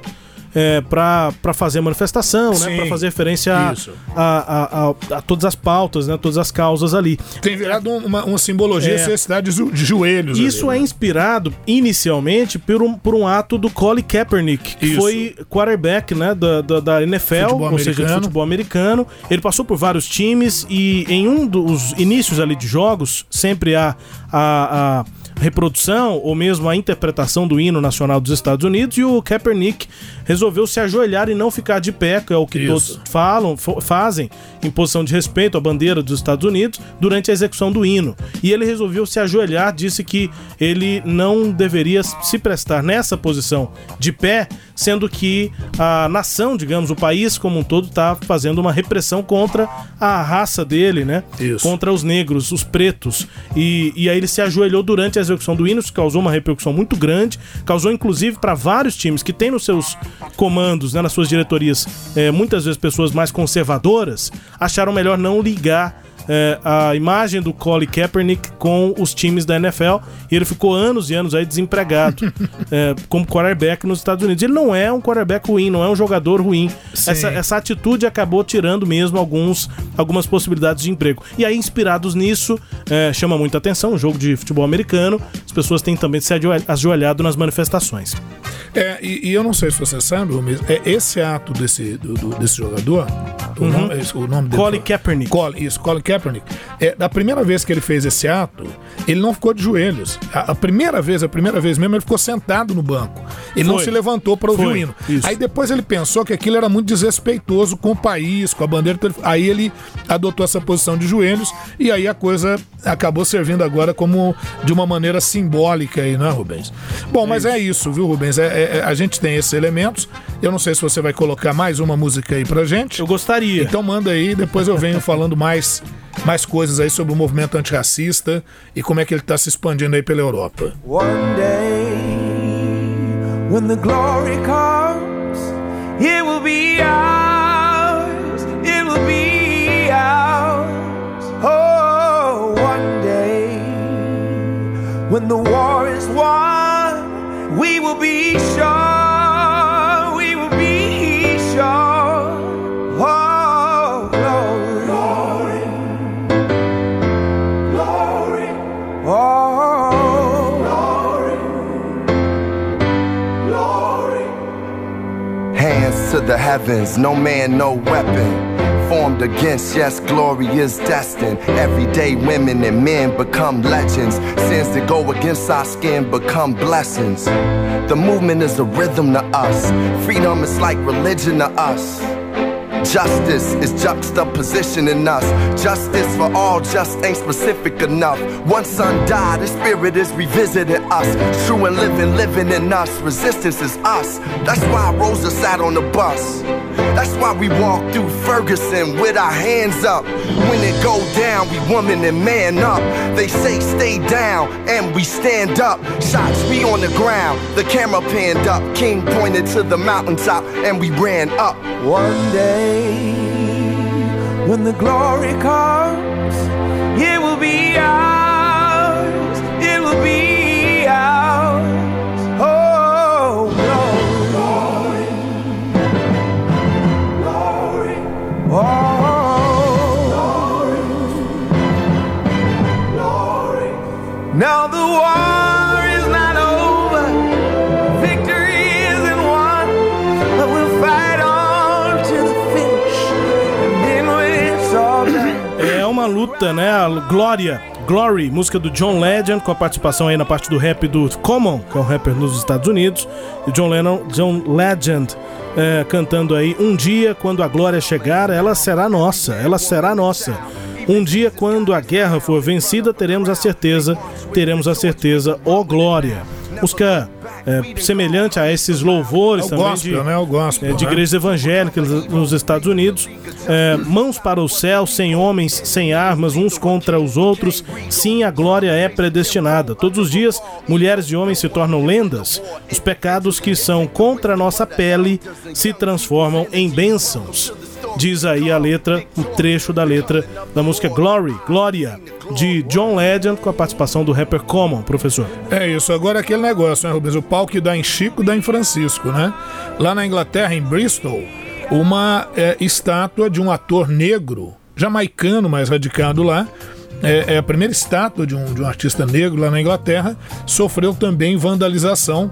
É, para fazer a manifestação, né? Para fazer referência a, a, a- a- todas as pautas, né? Todas as causas ali. Tem virado um- uma, uma simbologia É. cidade de jo- de joelhos. Isso ali, é né? inspirado inicialmente por um, por um ato do Colin Kaepernick, que Isso. foi quarterback né, da, da, da NFL, Futebol ou seja, de futebol americano. Ele passou por vários times e em um dos inícios ali de jogos, sempre há a, a reprodução ou mesmo a interpretação do hino nacional dos Estados Unidos e o Kaepernick resolveu se ajoelhar e não ficar de pé, que é o que Isso. todos falam, fazem em posição de respeito à bandeira dos Estados Unidos durante a execução do hino. E ele resolveu se ajoelhar, disse que ele não deveria se prestar nessa posição de pé, sendo que a nação, digamos, o país como um todo está fazendo uma repressão contra a raça dele, né? Isso. Contra os negros, os pretos. E, e aí ele se ajoelhou durante a execução do hino, isso causou uma repercussão muito grande, causou inclusive para vários times que têm nos seus comandos, né, nas suas diretorias, eh, muitas vezes pessoas mais conservadoras, acharam melhor não ligar é, a imagem do Colin Kaepernick com os times da NFL e ele ficou anos e anos aí desempregado é, como quarterback nos Estados Unidos. Ele não é um quarterback ruim, não é um jogador ruim. Essa, essa atitude acabou tirando mesmo alguns, algumas possibilidades de emprego. E aí, inspirados nisso, é, chama muita atenção o jogo de futebol americano. As pessoas têm também se ajoelhado nas manifestações. É, e, e, eu não sei se você sabe, Rubens, é esse ato desse, do, do, desse jogador, o, Uhum. nome, esse- o nome dele. Colin Kaepernick. Colin, isso, Colin Kaepernick. É, da primeira vez que ele fez esse ato, ele não ficou de joelhos. A, a primeira vez, a primeira vez mesmo, ele ficou sentado no banco. Ele não Foi. se levantou para ouvir Foi, o hino. isso. Aí depois ele pensou que aquilo era muito desrespeitoso com o país, com a bandeira. então Aí ele adotou essa posição de joelhos e aí a coisa acabou servindo agora como de uma maneira simbólica aí, né, Rubens? Bom, mas é isso, viu, Rubens? É, é- é- a gente tem esses elementos. Eu não sei se você vai colocar mais uma música aí pra gente. Eu gostaria. Então manda aí, depois eu venho falando mais, mais coisas aí sobre o movimento antirracista e como é que ele tá se expandindo aí pela Europa. One day, when the glory comes, it will be ours. The war is won, we will be sure. We will be sure. Oh, glory. Glory. Oh, glory. Glory. Hands to the heavens, no man, no weapon. Formed against, yes, glory is destined. Everyday women and men become legends. Sins that go against our skin become blessings. The movement is a rhythm to us. Freedom is like religion to us. Justice is juxtaposition in us. Justice for all just ain't specific enough. One son died, his spirit is revisiting us. True and living, living in us. Resistance is us. That's why Rosa sat on the bus. That's why we walk through Ferguson with our hands up. When it go down, we woman and man up. They say stay down, and we stand up. Shots be on the ground, the camera panned up. King pointed to the mountaintop, and we ran up. One day, when the glory comes, it will be É uma luta, né? A Glória. Glory, música do John Legend, com a participação aí na parte do rap do Common, que é um rapper nos Estados Unidos, e John Lennon, John Legend é, cantando aí Um dia quando a glória chegar, ela será nossa, ela será nossa. Um dia quando a guerra for vencida, teremos a certeza, teremos a certeza, ó glória. Música é, semelhante a esses louvores É também gospel, de, né? É gospel, é, de né? igrejas evangélicas nos Estados Unidos. É, mãos para o céu, sem homens, sem armas, uns contra os outros. Sim, a glória é predestinada. Todos os dias, mulheres e homens se tornam lendas. Os pecados que são contra a nossa pele se transformam em bênçãos. Diz aí a letra, o trecho da letra da música Glory, Glória, de John Legend, com a participação do rapper Common, professor. É isso, agora aquele negócio, né, Rubens? O pau que dá em Chico dá em Francisco, né? Lá na Inglaterra, em Bristol, uma é, estátua de um ator negro, jamaicano, mais radicado lá. É, é a primeira estátua de um, de um artista negro lá na Inglaterra. Sofreu também vandalização,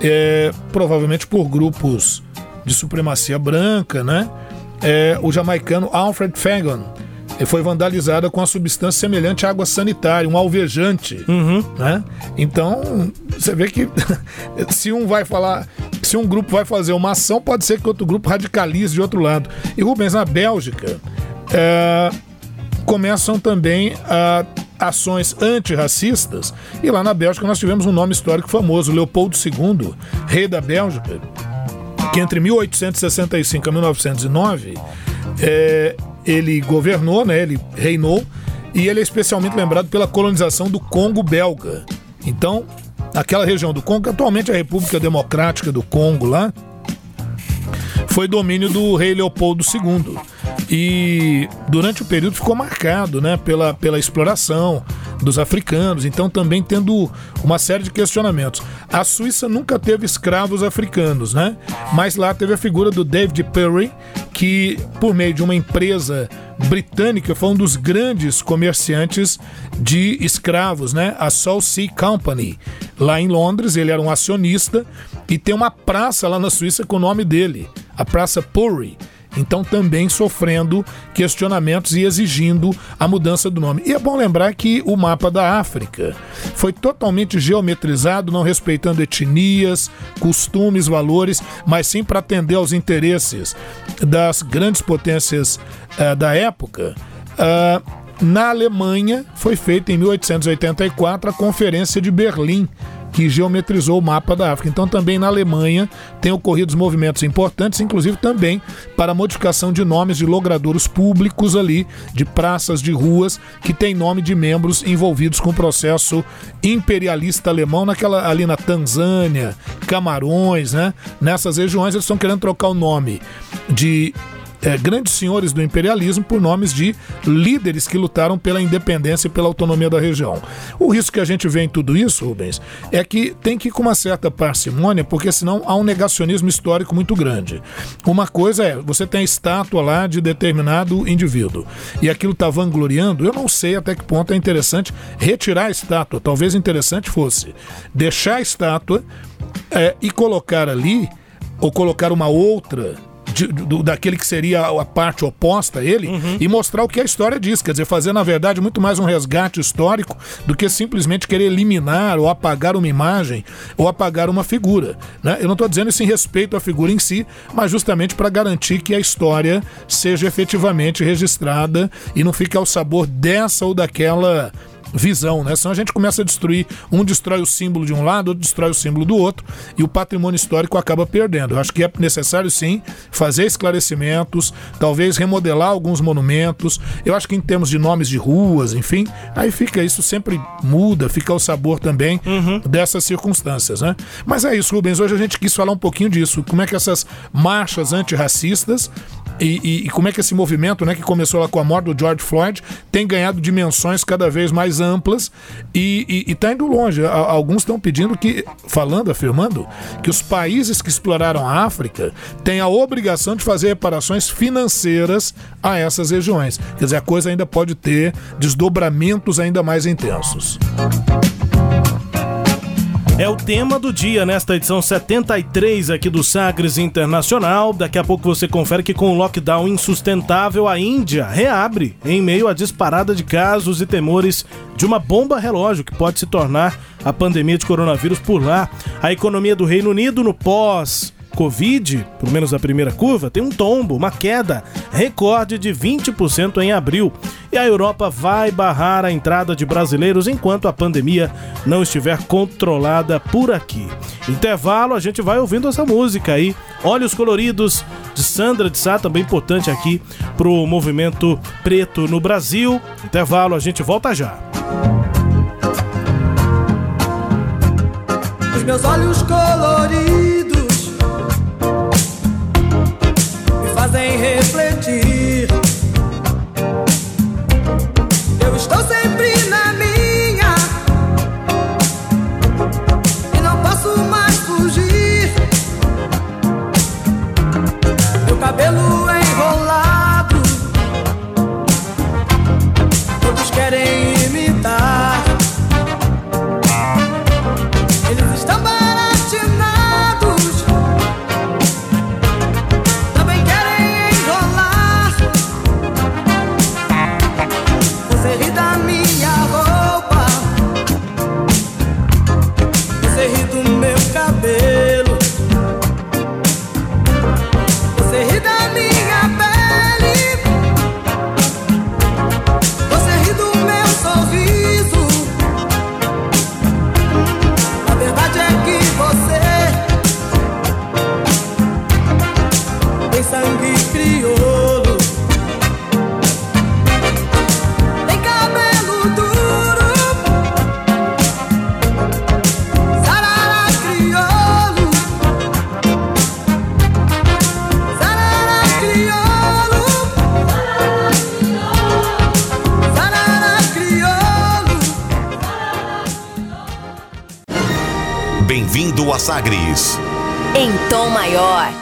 é, provavelmente por grupos de supremacia branca, né? É, o jamaicano Alfred Fagan e foi vandalizada com uma substância semelhante à água sanitária, um alvejante. Né? Então, você vê que se um vai falar, se um grupo vai fazer uma ação, pode ser que outro grupo radicalize de outro lado. E Rubens, na Bélgica, é, começam também a ações antirracistas. E lá na Bélgica nós tivemos um nome histórico famoso, Leopoldo II, rei da Bélgica, que entre 1865 a 1909 é, ele governou, né, ele reinou, e ele é especialmente lembrado pela colonização do Congo belga. Então, aquela região do Congo, atualmente é a República Democrática do Congo lá, foi domínio do rei Leopoldo II. e durante o período ficou marcado né, pela, pela exploração dos africanos, então também tendo uma série de questionamentos. A Suíça nunca teve escravos africanos, né? Mas lá teve a figura do David Perry, que por meio de uma empresa britânica foi um dos grandes comerciantes de escravos, né? A Salt Sea Company, lá em Londres, ele era um acionista e tem uma praça lá na Suíça com o nome dele, a Praça Purry então também sofrendo questionamentos e exigindo a mudança do nome. E é bom lembrar que o mapa da África foi totalmente geometrizado, não respeitando etnias, costumes, valores, mas sim para atender aos interesses das grandes potências uh, da época. Uh, na Alemanha foi feita em 1884 a Conferência de Berlim, que geometrizou o mapa da África. Então, também na Alemanha tem ocorrido movimentos importantes, inclusive também para a modificação de nomes de logradouros públicos ali, de praças, de ruas, que tem nome de membros envolvidos com o processo imperialista alemão, naquela ali na Tanzânia, Camarões, né? Nessas regiões eles estão querendo trocar o nome de é, grandes senhores do imperialismo por nomes de líderes que lutaram pela independência e pela autonomia da região. O risco que a gente vê em tudo isso, Rubens, é que tem que ir com uma certa parcimônia, porque senão há um negacionismo histórico muito grande. Uma coisa é, você tem a estátua lá de determinado indivíduo e aquilo está vangloriando, eu não sei até que ponto é interessante retirar a estátua. Talvez interessante fosse deixar a estátua é, e colocar ali, ou colocar uma outra de, do, daquele que seria a parte oposta a ele uhum. e mostrar o que a história diz. Quer dizer, fazer, na verdade, muito mais um resgate histórico do que simplesmente querer eliminar ou apagar uma imagem ou apagar uma figura. Né? Eu não estou dizendo isso em respeito à figura em si, mas justamente para garantir que a história seja efetivamente registrada e não fique ao sabor dessa ou daquela visão, né? Senão a gente começa a destruir, um destrói o símbolo de um lado, outro destrói o símbolo do outro e o patrimônio histórico acaba perdendo. Eu acho que é necessário sim fazer esclarecimentos, talvez remodelar alguns monumentos. Eu acho que em termos de nomes de ruas, enfim, aí fica isso sempre muda, fica o sabor também uhum. dessas circunstâncias, né? Mas é isso, Rubens. Hoje a gente quis falar um pouquinho disso, como é que essas marchas antirracistas e, e, e, como é que esse movimento, né, que começou lá com a morte do George Floyd, tem ganhado dimensões cada vez mais amplas e está indo longe. Alguns estão pedindo que, falando, afirmando, que os países que exploraram a África têm a obrigação de fazer reparações financeiras a essas regiões. Quer dizer, a coisa ainda pode ter desdobramentos ainda mais intensos. É o tema do dia nesta edição 73 aqui do Sagres Internacional. Daqui a pouco você confere que com o lockdown insustentável, a Índia reabre em meio à disparada de casos e temores de uma bomba relógio que pode se tornar a pandemia de coronavírus por lá. A economia do Reino Unido no pós Covid, pelo menos a primeira curva, tem um tombo, uma queda recorde de 20% em abril. E a Europa vai barrar a entrada de brasileiros enquanto a pandemia não estiver controlada por aqui. Intervalo, a gente vai ouvindo essa música aí. Olhos Coloridos, de Sandra de Sá, também importante aqui pro movimento preto no Brasil. Intervalo, a gente volta já. Os meus olhos coloridos fazem refletir. do meu cabelo. Sagres. Em tom maior.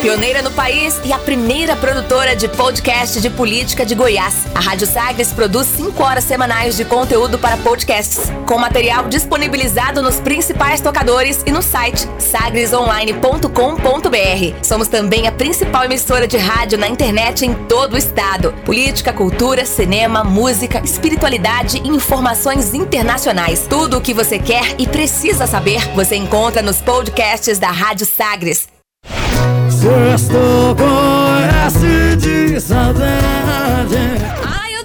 Pioneira no país e a primeira produtora de podcast de política de Goiás. A Rádio Sagres produz 5 horas semanais de conteúdo para podcasts, com material disponibilizado nos principais tocadores e no site sagresonline.com.br. Somos também a principal emissora de rádio na internet em todo o estado. Política, cultura, cinema, música, espiritualidade e informações internacionais. Tudo o que você quer e precisa saber, você encontra nos podcasts da Rádio Sagres. Sexto de saudade.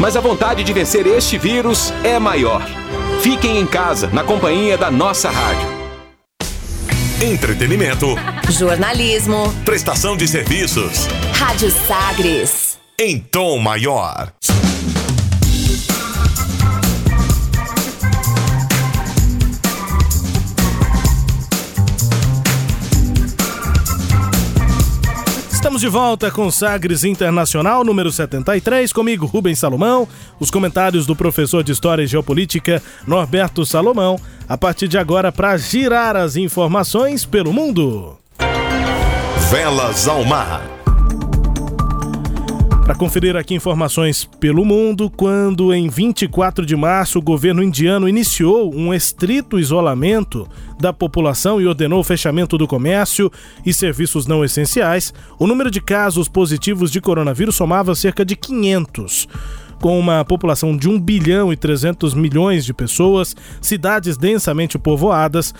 Mas a vontade de vencer este vírus é maior. Fiquem em casa, na companhia da nossa rádio. Entretenimento. Jornalismo. Prestação de serviços. Rádio Sagres. Em tom maior. Estamos de volta com Sagres Internacional número 73, comigo Rubens Salomão, os comentários do professor de História e Geopolítica Norberto Salomão, a partir de agora para girar as informações pelo mundo. Velas ao mar. Para conferir aqui informações pelo mundo, quando em 24 de março o governo indiano iniciou um estrito isolamento da população e ordenou o fechamento do comércio e serviços não essenciais, o número de casos positivos de coronavírus somava cerca de 500 com uma população de 1 bilhão e 300 milhões de pessoas, cidades densamente povoadas,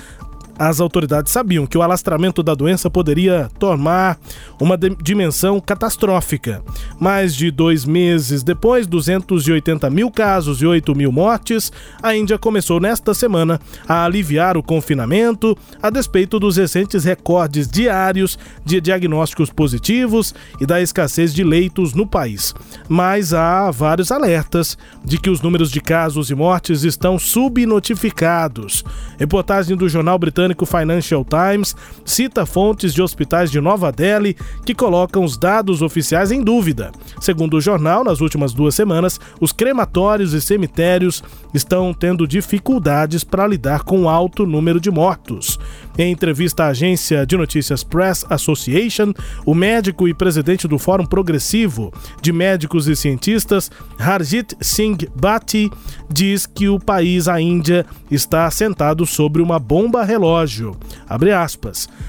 as autoridades sabiam que o alastramento da doença poderia tomar uma dimensão catastrófica. Mais de dois meses depois, 280 mil casos e 8 mil mortes, a Índia começou nesta semana a aliviar o confinamento, a despeito dos recentes recordes diários de diagnósticos positivos e da escassez de leitos no país. Mas há vários alertas de que os números de casos e mortes estão subnotificados. Reportagem do jornal britânico britânico Financial Times cita fontes de hospitais de Nova Delhi que colocam os dados oficiais em dúvida. Segundo o jornal, nas últimas duas semanas, os crematórios e cemitérios estão tendo dificuldades para lidar com o alto número de mortos. Em entrevista à agência de notícias Press Association, o médico e presidente do Fórum Progressivo de Médicos e Cientistas, Harjit Singh Bhatti, diz que o país, a Índia, está assentado sobre uma bomba relógio.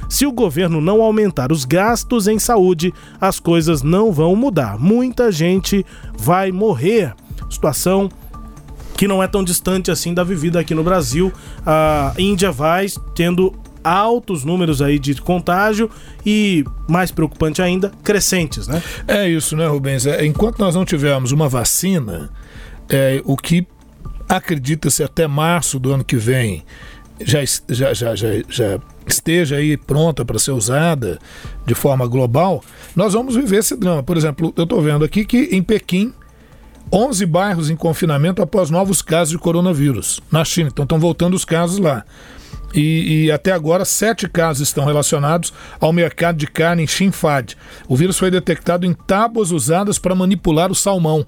Se o governo não aumentar os gastos em saúde, as coisas não vão mudar. Muita gente vai morrer. Situação que não é tão distante assim da vivida aqui no Brasil. A Índia vai tendo altos números aí de contágio e, mais preocupante ainda, crescentes, né? É isso, né, Rubens? É, enquanto nós não tivermos uma vacina, é, o que acredita-se até março do ano que vem já, já, já, já, já esteja aí pronta para ser usada de forma global, nós vamos viver esse drama. Por exemplo, eu estou vendo aqui que em Pequim, 11 bairros em confinamento após novos casos de coronavírus na China. Então estão voltando os casos lá. E, e, até agora, sete casos estão relacionados ao mercado de carne em Xinfad. O vírus foi detectado em tábuas usadas para manipular o salmão.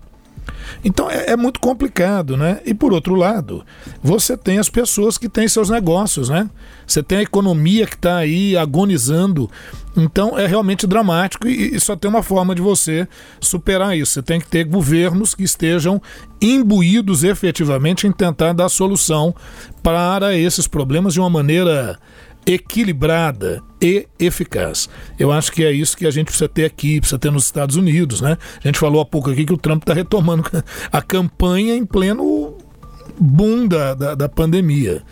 Então é, é, muito complicado, né? E por outro lado, você tem as pessoas que têm seus negócios, né? Você tem a economia que está aí agonizando. Então é realmente dramático e, e, só tem uma forma de você superar isso. Você tem que ter governos que estejam imbuídos efetivamente em tentar dar solução para esses problemas de uma maneira equilibrada e eficaz. Eu acho que é isso que a gente precisa ter aqui, precisa ter nos Estados Unidos, né? A gente falou há pouco aqui que o Trump está retomando a campanha em pleno boom da, da, da pandemia.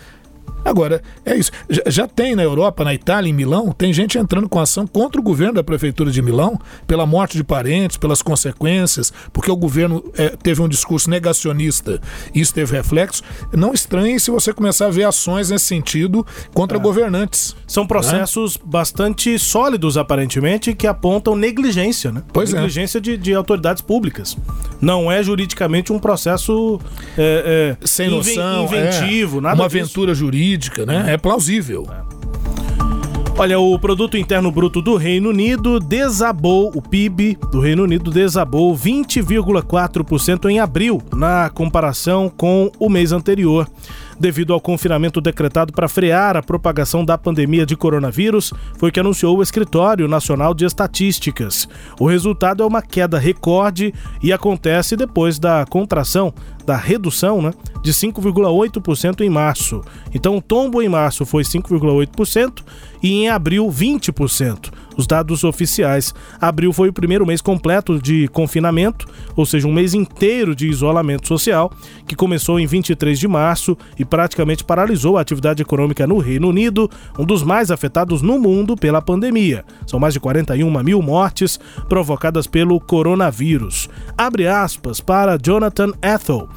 Agora, é isso. Já, já tem na Europa, na Itália, em Milão, tem gente entrando com ação contra o governo da Prefeitura de Milão, pela morte de parentes, pelas consequências, porque o governo é, teve um discurso negacionista e isso teve reflexo. Não estranhe se você começar a ver ações nesse sentido contra governantes. São processos bastante sólidos, aparentemente, que apontam negligência, né? Pois é. negligência de, de autoridades públicas. Não é juridicamente um processo é, é, Sem noção, inventivo, é, nada uma disso. aventura jurídica, né? É plausível. Olha, o produto interno bruto do Reino Unido desabou, o PIB do Reino Unido desabou 20,4% em abril, na comparação com o mês anterior. Devido ao confinamento decretado para frear a propagação da pandemia de coronavírus, foi que anunciou o Escritório Nacional de Estatísticas. O resultado é uma queda recorde e acontece depois da contração, da redução, né, de 5,8% em março. Então, o tombo em março foi 5,8% e em abril 20%. Os dados oficiais. Abril foi o primeiro mês completo de confinamento, ou seja, um mês inteiro de isolamento social, que começou em 23 de março e praticamente paralisou a atividade econômica no Reino Unido, um dos mais afetados no mundo pela pandemia. São mais de 41 mil mortes provocadas pelo coronavírus. Abre aspas para Jonathan Ethel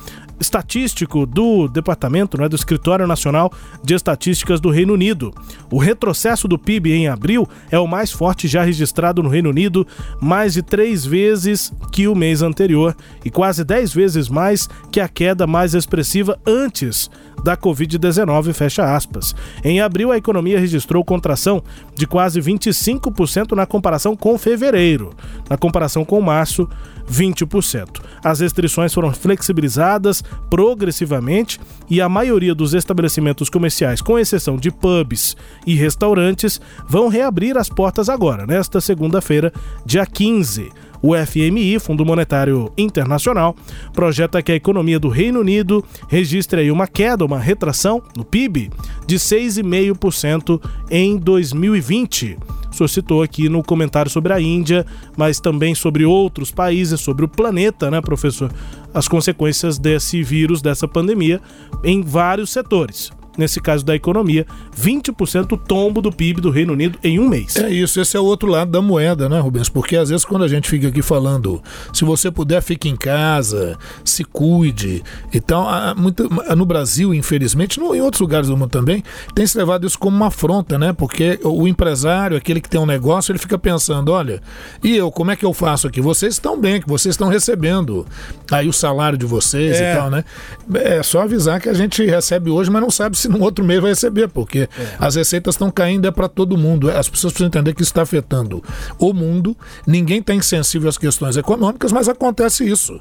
estatístico do departamento, né, do Escritório Nacional de Estatísticas do Reino Unido. O retrocesso do PIB em abril é o mais forte já registrado no Reino Unido, mais de três vezes que o mês anterior e quase dez vezes mais que a queda mais expressiva antes da Covid-19, fecha aspas. Em abril, a economia registrou contração de quase 25% na comparação com fevereiro. Na comparação com março, 20%. As restrições foram flexibilizadas progressivamente e a maioria dos estabelecimentos comerciais, com exceção de pubs e restaurantes, vão reabrir as portas agora, nesta segunda-feira, dia 15. O FMI, Fundo Monetário Internacional, projeta que a economia do Reino Unido registre aí uma queda, uma retração no PIB de 6,5% em 2020. O senhor citou aqui no comentário sobre a Índia, mas também sobre outros países, sobre o planeta, né, professor? As consequências desse vírus, dessa pandemia, em vários setores nesse caso da economia, 20% tombo do PIB do Reino Unido em um mês. É isso, esse é o outro lado da moeda, né, Rubens? Porque às vezes quando a gente fica aqui falando, se você puder, fique em casa, se cuide e tal, há muita- no Brasil, infelizmente, no- em outros lugares do mundo também, tem se levado isso como uma afronta, né? Porque o empresário, aquele que tem um negócio, ele fica pensando, olha, e eu, como é que eu faço aqui? Vocês estão bem, que vocês estão recebendo aí o salário de vocês É. e tal, né? É só avisar que a gente recebe hoje, mas não sabe se no outro mês vai receber, porque as receitas estão caindo é para todo mundo. As pessoas precisam entender que isso está afetando o mundo. Ninguém está insensível às questões econômicas, mas acontece isso.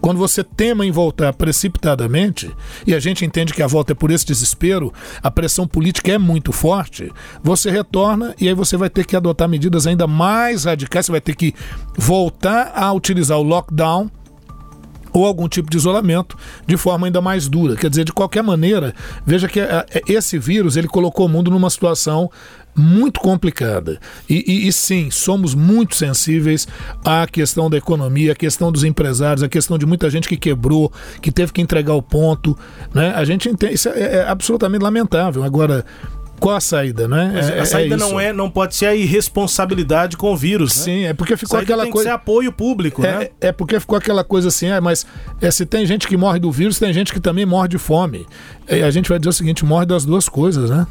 Quando você tema em voltar precipitadamente, e a gente entende que a volta é por esse desespero, a pressão política é muito forte, você retorna e aí você vai ter que adotar medidas ainda mais radicais, você vai ter que voltar a utilizar o lockdown ou algum tipo de isolamento de forma ainda mais dura. Quer dizer, de qualquer maneira, veja que eh, eh, esse vírus ele colocou o mundo numa situação muito complicada. E, e- e sim, somos muito sensíveis à questão da economia, à questão dos empresários, à questão de muita gente que quebrou, que teve que entregar o ponto. Né? A gente entende, isso é, é absolutamente lamentável. Agora, qual a saída, né? É- a saída é não é, não pode ser a irresponsabilidade com o vírus. né? Sim, é porque ficou Saída aquela tem coisa. Que ser apoio público, né? É, é porque ficou aquela coisa assim, ah, mas é, se tem gente que morre do vírus, tem gente que também morre de fome. É, a gente vai dizer o seguinte: morre das duas coisas, né?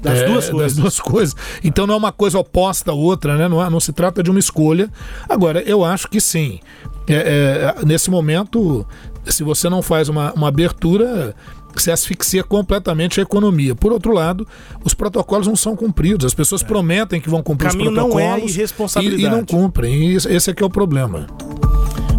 Das É, duas coisas. Das duas coisas. Então não é uma coisa oposta à outra, né? Não, é- não se trata de uma escolha. Agora, eu acho que sim. É, é, nesse momento, se você não faz uma, uma abertura, você asfixia completamente a economia. Por outro lado, os protocolos não são cumpridos. As pessoas prometem que vão cumprir É. Caminho os não é protocolos e, e não cumprem. E esse- esse é que é o problema.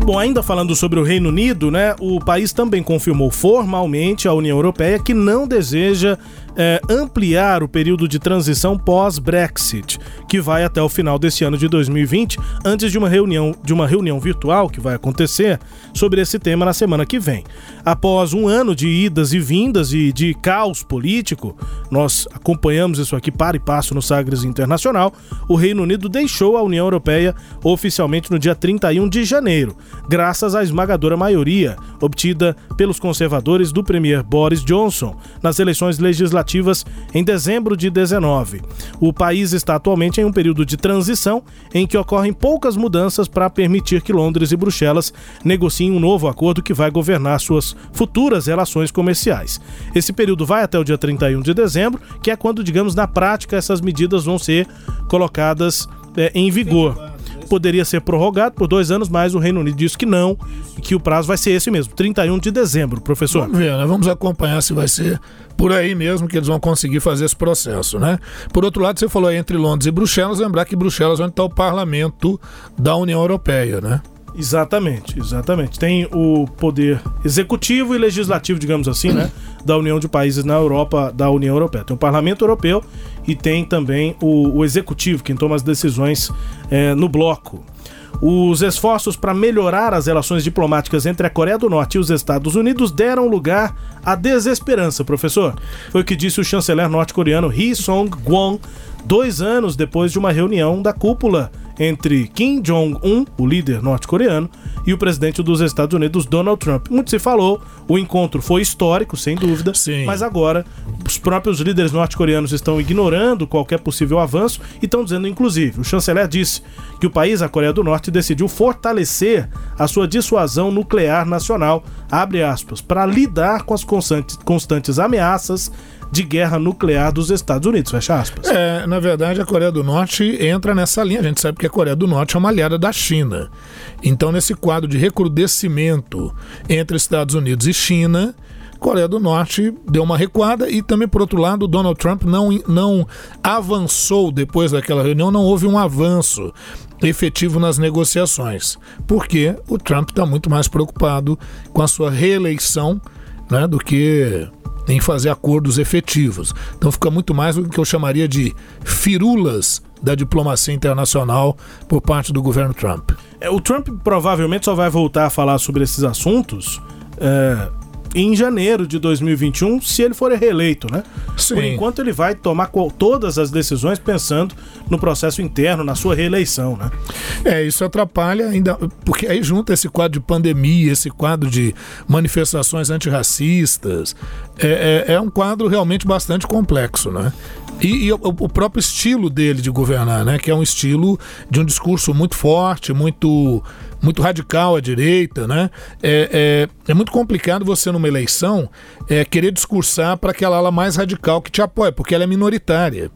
Bom, ainda falando sobre o Reino Unido, né? O país também confirmou formalmente à União Europeia que não deseja eh, ampliar o período de transição pós-Brexit, que vai até o final desse ano de 2020, antes de uma reunião de uma reunião virtual que vai acontecer sobre esse tema na semana que vem. Após um ano de idas e vindas e de caos político, nós acompanhamos isso aqui para e passo no Sagres Internacional. O Reino Unido deixou a União Europeia oficialmente no dia 31 de janeiro, graças à esmagadora maioria obtida pelos conservadores do premier Boris Johnson nas eleições legislativas legislativas em dezembro de 19. O país está atualmente em um período de transição em que ocorrem poucas mudanças para permitir que Londres e Bruxelas negociem um novo acordo que vai governar suas futuras relações comerciais. Esse período vai até o dia 31 de dezembro, que é quando, digamos, na prática essas medidas vão ser colocadas é, em vigor poderia ser prorrogado por dois anos, mas o Reino Unido disse que não, e que o prazo vai ser esse mesmo, 31 de dezembro, professor. Vamos ver, né? Vamos acompanhar se vai ser por aí mesmo que eles vão conseguir fazer esse processo, né? Por outro lado, você falou entre Londres e Bruxelas, lembrar que Bruxelas é onde está o parlamento da União Europeia, né? Exatamente, exatamente. Tem o poder executivo e legislativo, digamos assim, né? Da União de Países na Europa, da União Europeia. Tem o Parlamento Europeu e tem também o, o Executivo, quem toma as decisões é, no bloco. Os esforços para melhorar as relações diplomáticas entre a Coreia do Norte e os Estados Unidos deram lugar à desesperança, professor. Foi o que disse o chanceler norte-coreano Ri Song-kwon dois anos depois de uma reunião da cúpula entre Kim Jong-un, o líder norte-coreano, e o presidente dos Estados Unidos, Donald Trump. Muito se falou, o encontro foi histórico, sem dúvida, Sim. mas agora os próprios líderes norte-coreanos estão ignorando qualquer possível avanço e estão dizendo, inclusive, o chanceler disse que o país, a Coreia do Norte, decidiu fortalecer a sua dissuasão nuclear nacional, abre aspas, para lidar com as constantes, constantes ameaças de guerra nuclear dos Estados Unidos, fecha aspas. É, na verdade, a Coreia do Norte entra nessa linha. A gente sabe que a Coreia do Norte é uma aliada da China. Então, nesse quadro de recrudescimento entre Estados Unidos e China, Coreia do Norte deu uma recuada e também, por outro lado, Donald Trump não, não avançou depois daquela reunião, não houve um avanço efetivo nas negociações, porque o Trump está muito mais preocupado com a sua reeleição né, do que em fazer acordos efetivos. Então fica muito mais o que eu chamaria de firulas da diplomacia internacional por parte do governo Trump. É, o Trump provavelmente só vai voltar a falar sobre esses assuntos é, em janeiro de 2021, se ele for reeleito, né? Sim. Por enquanto ele vai tomar todas as decisões pensando no processo interno, na sua reeleição, né? É, isso atrapalha ainda, porque aí junta esse quadro de pandemia, esse quadro de manifestações antirracistas, é, é, é um quadro realmente bastante complexo, né? E, e o, o próprio estilo dele de governar, né? Que é um estilo de um discurso muito forte, muito muito radical à direita, né? É, é, é muito complicado você numa eleição é, querer discursar para aquela ala mais radical que te apoia, porque ela é minoritária.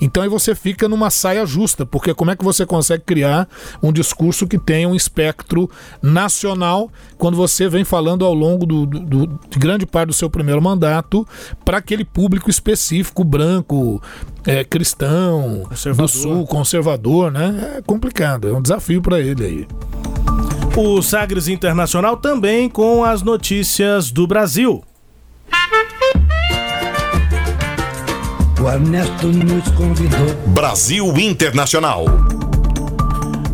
Então aí você fica numa saia justa, porque como é que você consegue criar um discurso que tenha um espectro nacional quando você vem falando ao longo do, do- do- de grande parte do seu primeiro mandato para aquele público específico, branco, é, cristão, do sul, conservador, né? É complicado, é um desafio para ele aí. O Sagres Internacional também com as notícias do Brasil. O Ernesto nos convidou. Brasil Internacional.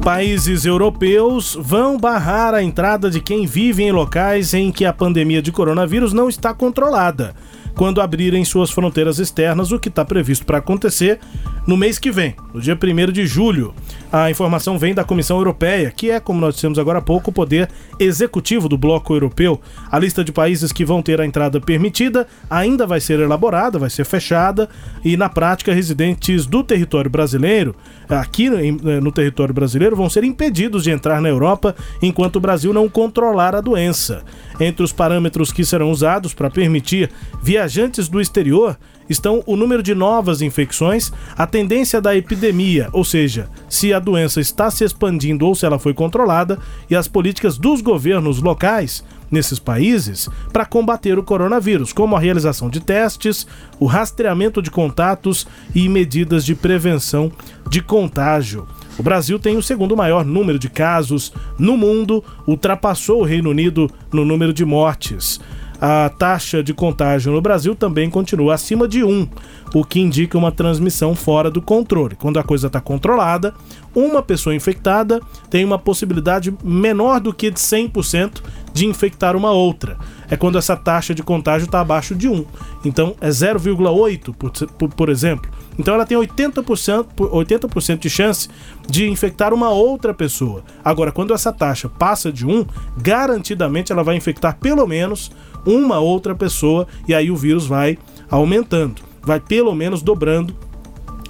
Países europeus vão barrar a entrada de quem vive em locais em que a pandemia de coronavírus não está controlada, quando abrirem suas fronteiras externas, o que está previsto para acontecer no mês que vem, no dia 1 de julho. A informação vem da Comissão Europeia, que é, como nós dissemos agora há pouco, o poder executivo do bloco europeu. A lista de países que vão ter a entrada permitida ainda vai ser elaborada, vai ser fechada, e na prática, residentes do território brasileiro, aqui em- eh, no território brasileiro, vão ser impedidos de entrar na Europa enquanto o Brasil não controlar a doença. Entre os parâmetros que serão usados para permitir viajantes do exterior estão o número de novas infecções, a tendência da epidemia, ou seja, se a doença está se expandindo ou se ela foi controlada, e as políticas dos governos locais nesses países para combater o coronavírus, como a realização de testes, o rastreamento de contatos e medidas de prevenção de contágio. O Brasil tem o segundo maior número de casos no mundo, ultrapassou o Reino Unido no número de mortes. A taxa de contágio no Brasil também continua acima de 1, o que indica uma transmissão fora do controle. Quando a coisa está controlada, uma pessoa infectada tem uma possibilidade menor do que de 100% de infectar uma outra. É quando essa taxa de contágio está abaixo de 1. Então é 0,8, por, por, por exemplo. Então ela tem 80%, por- 80% de chance de infectar uma outra pessoa. Agora, quando essa taxa passa de 1, garantidamente ela vai infectar pelo menos uma outra pessoa e aí o vírus vai aumentando. vai pelo menos dobrando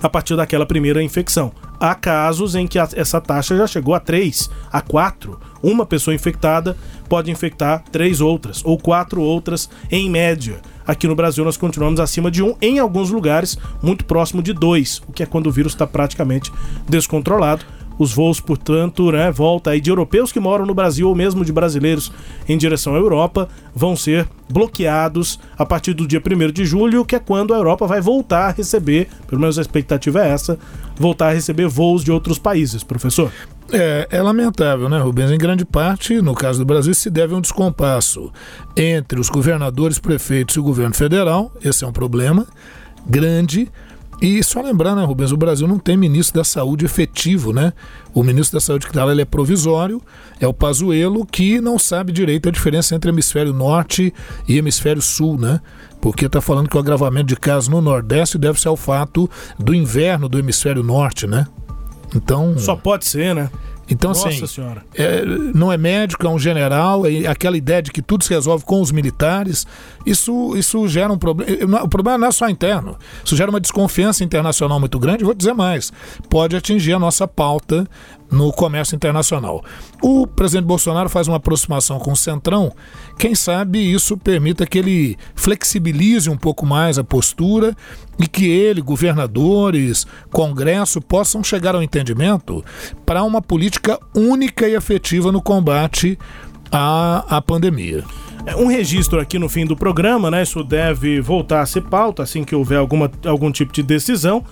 a partir daquela primeira infecção. Há casos em que essa taxa já chegou a 3, a 4. Uma pessoa infectada pode infectar três outras, ou quatro outras em média. Aqui no Brasil nós continuamos acima de um, em alguns lugares muito próximo de dois, o que é quando o vírus está praticamente descontrolado. Os voos, portanto, né, volta aí de europeus que moram no Brasil ou mesmo de brasileiros em direção à Europa vão ser bloqueados a partir do dia 1 de julho, que é quando a Europa vai voltar a receber, pelo menos a expectativa é essa, voltar a receber voos de outros países, professor. É, é lamentável, né, Rubens? Em grande parte, no caso do Brasil, se deve a um descompasso entre os governadores, prefeitos e o governo federal. Esse é um problema grande. E só lembrar, né, Rubens, o Brasil não tem ministro da saúde efetivo, né? O ministro da saúde que está lá é provisório, é o Pazuello, que não sabe direito a diferença entre hemisfério norte e hemisfério sul, né? Porque está falando que o agravamento de casos no Nordeste deve ser ao fato do inverno do hemisfério norte, né? Então. Só pode ser, né? Então, Nossa assim, Senhora. é, não é médico, é um general, é aquela ideia de que tudo se resolve com os militares, isso, isso gera um problema. O problema não é só interno, isso gera uma desconfiança internacional muito grande. Vou dizer mais, pode atingir a nossa pauta no comércio internacional. O presidente Bolsonaro faz uma aproximação com o Centrão, quem sabe isso permita que ele flexibilize um pouco mais a postura e que ele, governadores, Congresso possam chegar ao entendimento para uma política única e efetiva no combate à, à pandemia. É, Um registro aqui no fim do programa, né? Isso deve voltar a ser pauta assim que houver alguma, algum tipo de decisão.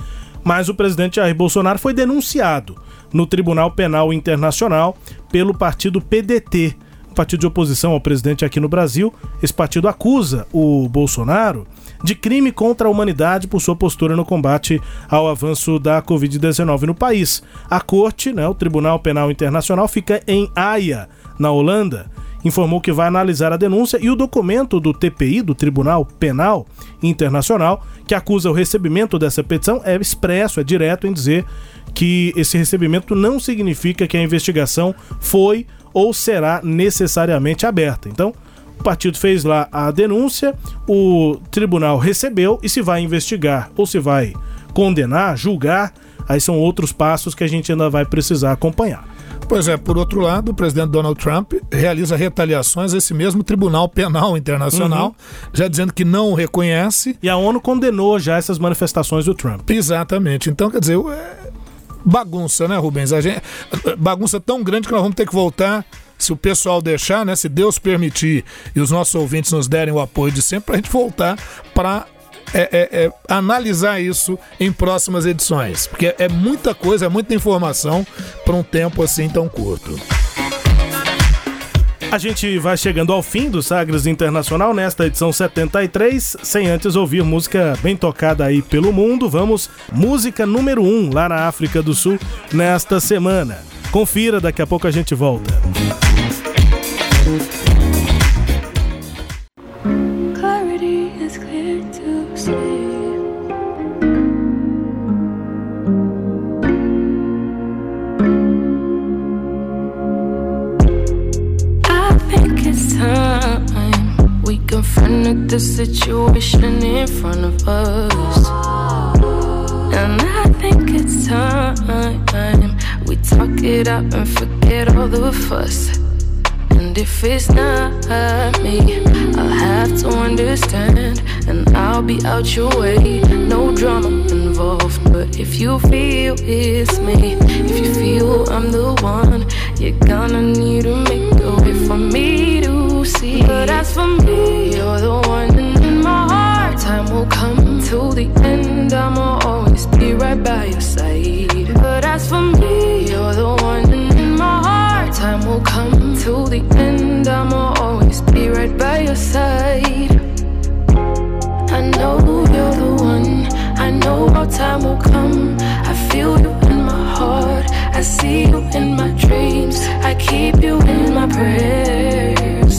Mas o presidente Jair Bolsonaro foi denunciado no Tribunal Penal Internacional pelo partido PDT, um partido de oposição ao presidente aqui no Brasil. Esse partido acusa o Bolsonaro de crime contra a humanidade por sua postura no combate ao avanço da Covid-19 no país. A corte, né, o Tribunal Penal Internacional, fica em Haia, na Holanda, informou que vai analisar a denúncia e o documento do TPI, do Tribunal Penal Internacional, que acusa o recebimento dessa petição, é expresso, é direto em dizer que esse recebimento não significa que a investigação foi ou será necessariamente aberta. Então, o partido fez lá a denúncia, o tribunal recebeu e se vai investigar ou se vai condenar, julgar, aí são outros passos que a gente ainda vai precisar acompanhar. Pois é, por outro lado, o presidente Donald Trump realiza retaliações a esse mesmo Tribunal Penal Internacional, Uhum. já dizendo que não o reconhece. E a ONU condenou já essas manifestações do Trump. Exatamente. Então, quer dizer, é bagunça, né, Rubens? A gente, bagunça tão grande que nós vamos ter que voltar, se o pessoal deixar, né, se Deus permitir e os nossos ouvintes nos derem o apoio de sempre, para a gente voltar para é, é, é, analisar isso em próximas edições. Porque é muita coisa, é muita informação para um tempo assim tão curto. A gente vai chegando ao fim do Sagres Internacional nesta edição 73, sem antes ouvir música bem tocada aí pelo mundo. Vamos, música número 1 um, lá na África do Sul nesta semana. Confira, daqui a pouco a gente volta. Situation in front of us. And I think it's time we talk it out and forget all the fuss. And if it's not me, I'll have to understand. And I'll be out your way, no drama involved. But if you feel it's me, if you feel I'm the one, you're gonna need to make a way for me to see. But as for me, you're the one in my heart. Time will come till the end, I'ma always be right by your side. But as for me, you're the one in my heart. Time will come till the end, I'ma always be right by your side. I know you're the one. I know our time will come. I feel you in my heart. I see you in my dreams. I keep you in my prayers.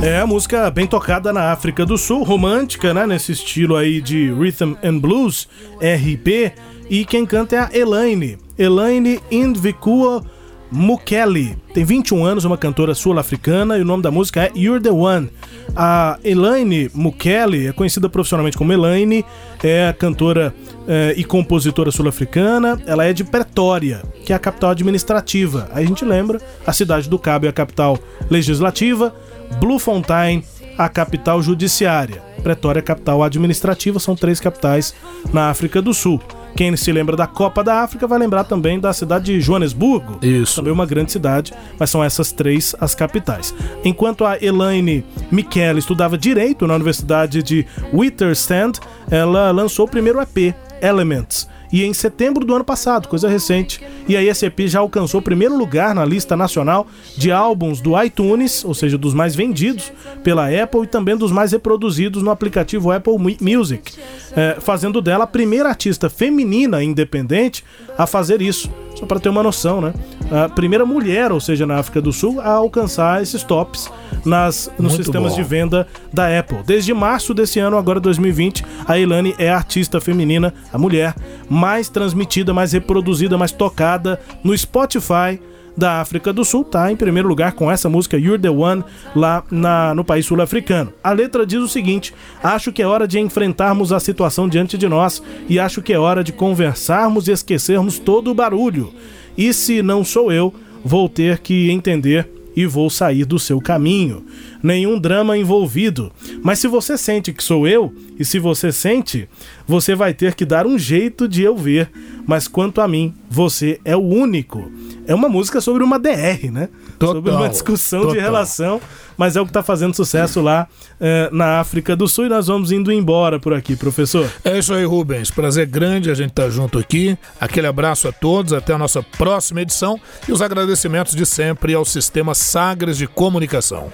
É a música bem tocada na África do Sul, romântica, né? Nesse estilo aí de Rhythm and Blues, RB. E quem canta é a Elaine. Elaine Indvikua Mukeli. Tem 21 anos, uma cantora sul-africana, e o nome da música é You're the One. A Elaine Mukele é conhecida profissionalmente como Elaine, é cantora eh, e compositora sul-africana. Ela é de Pretória, que é a capital administrativa. Aí a gente lembra, a cidade do Cabo é a capital legislativa, Bloemfontein a capital judiciária. Pretória, capital administrativa, são três capitais na África do Sul. Quem se lembra da Copa da África vai lembrar também da cidade de Joanesburgo. Isso. Também uma grande cidade, mas são essas três as capitais. Enquanto a Elaine Michele estudava Direito na Universidade de Witwatersrand, ela lançou o primeiro EP, Elements e em setembro do ano passado, coisa recente. E a EP já alcançou primeiro lugar na lista nacional de álbuns do iTunes, ou seja, dos mais vendidos pela Apple e também dos mais reproduzidos no aplicativo Apple Music, é, fazendo dela a primeira artista feminina independente a fazer isso. Só para ter uma noção, né? A primeira mulher, ou seja, na África do Sul, a alcançar esses tops nas, nos Muito sistemas bom. de venda da Apple. Desde março desse ano, agora 2020, a Elane é a artista feminina, a mulher, mais transmitida, mais reproduzida, mais tocada no Spotify da África do Sul, tá em primeiro lugar com essa música You're the One lá na, no país sul-africano. A letra diz o seguinte: Acho que é hora de enfrentarmos a situação diante de nós e acho que é hora de conversarmos e esquecermos todo o barulho. E se não sou eu, vou ter que entender e vou sair do seu caminho. Nenhum drama envolvido. Mas se você sente que sou eu, e se você sente, você vai ter que dar um jeito de eu ver. Mas quanto a mim, você é o único. É uma música sobre uma DR, né? sobre uma discussão de total. relação, mas é o que tá fazendo sucesso lá eh, na África do Sul e nós vamos indo embora por aqui, professor. É isso aí, Rubens. Prazer grande a gente estar junto aqui. Aquele abraço a todos, até a nossa próxima edição e os agradecimentos de sempre ao Sistema Sagres de Comunicação.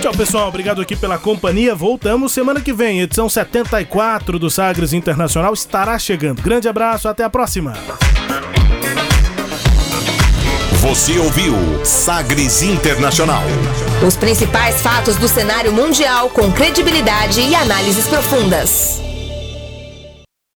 Tchau, pessoal. Obrigado aqui pela companhia. Voltamos semana que vem. Edição 74 do Sagres Internacional estará chegando. Grande abraço, até a próxima. Você ouviu Sagres Internacional. Os principais fatos do cenário mundial com credibilidade e análises profundas.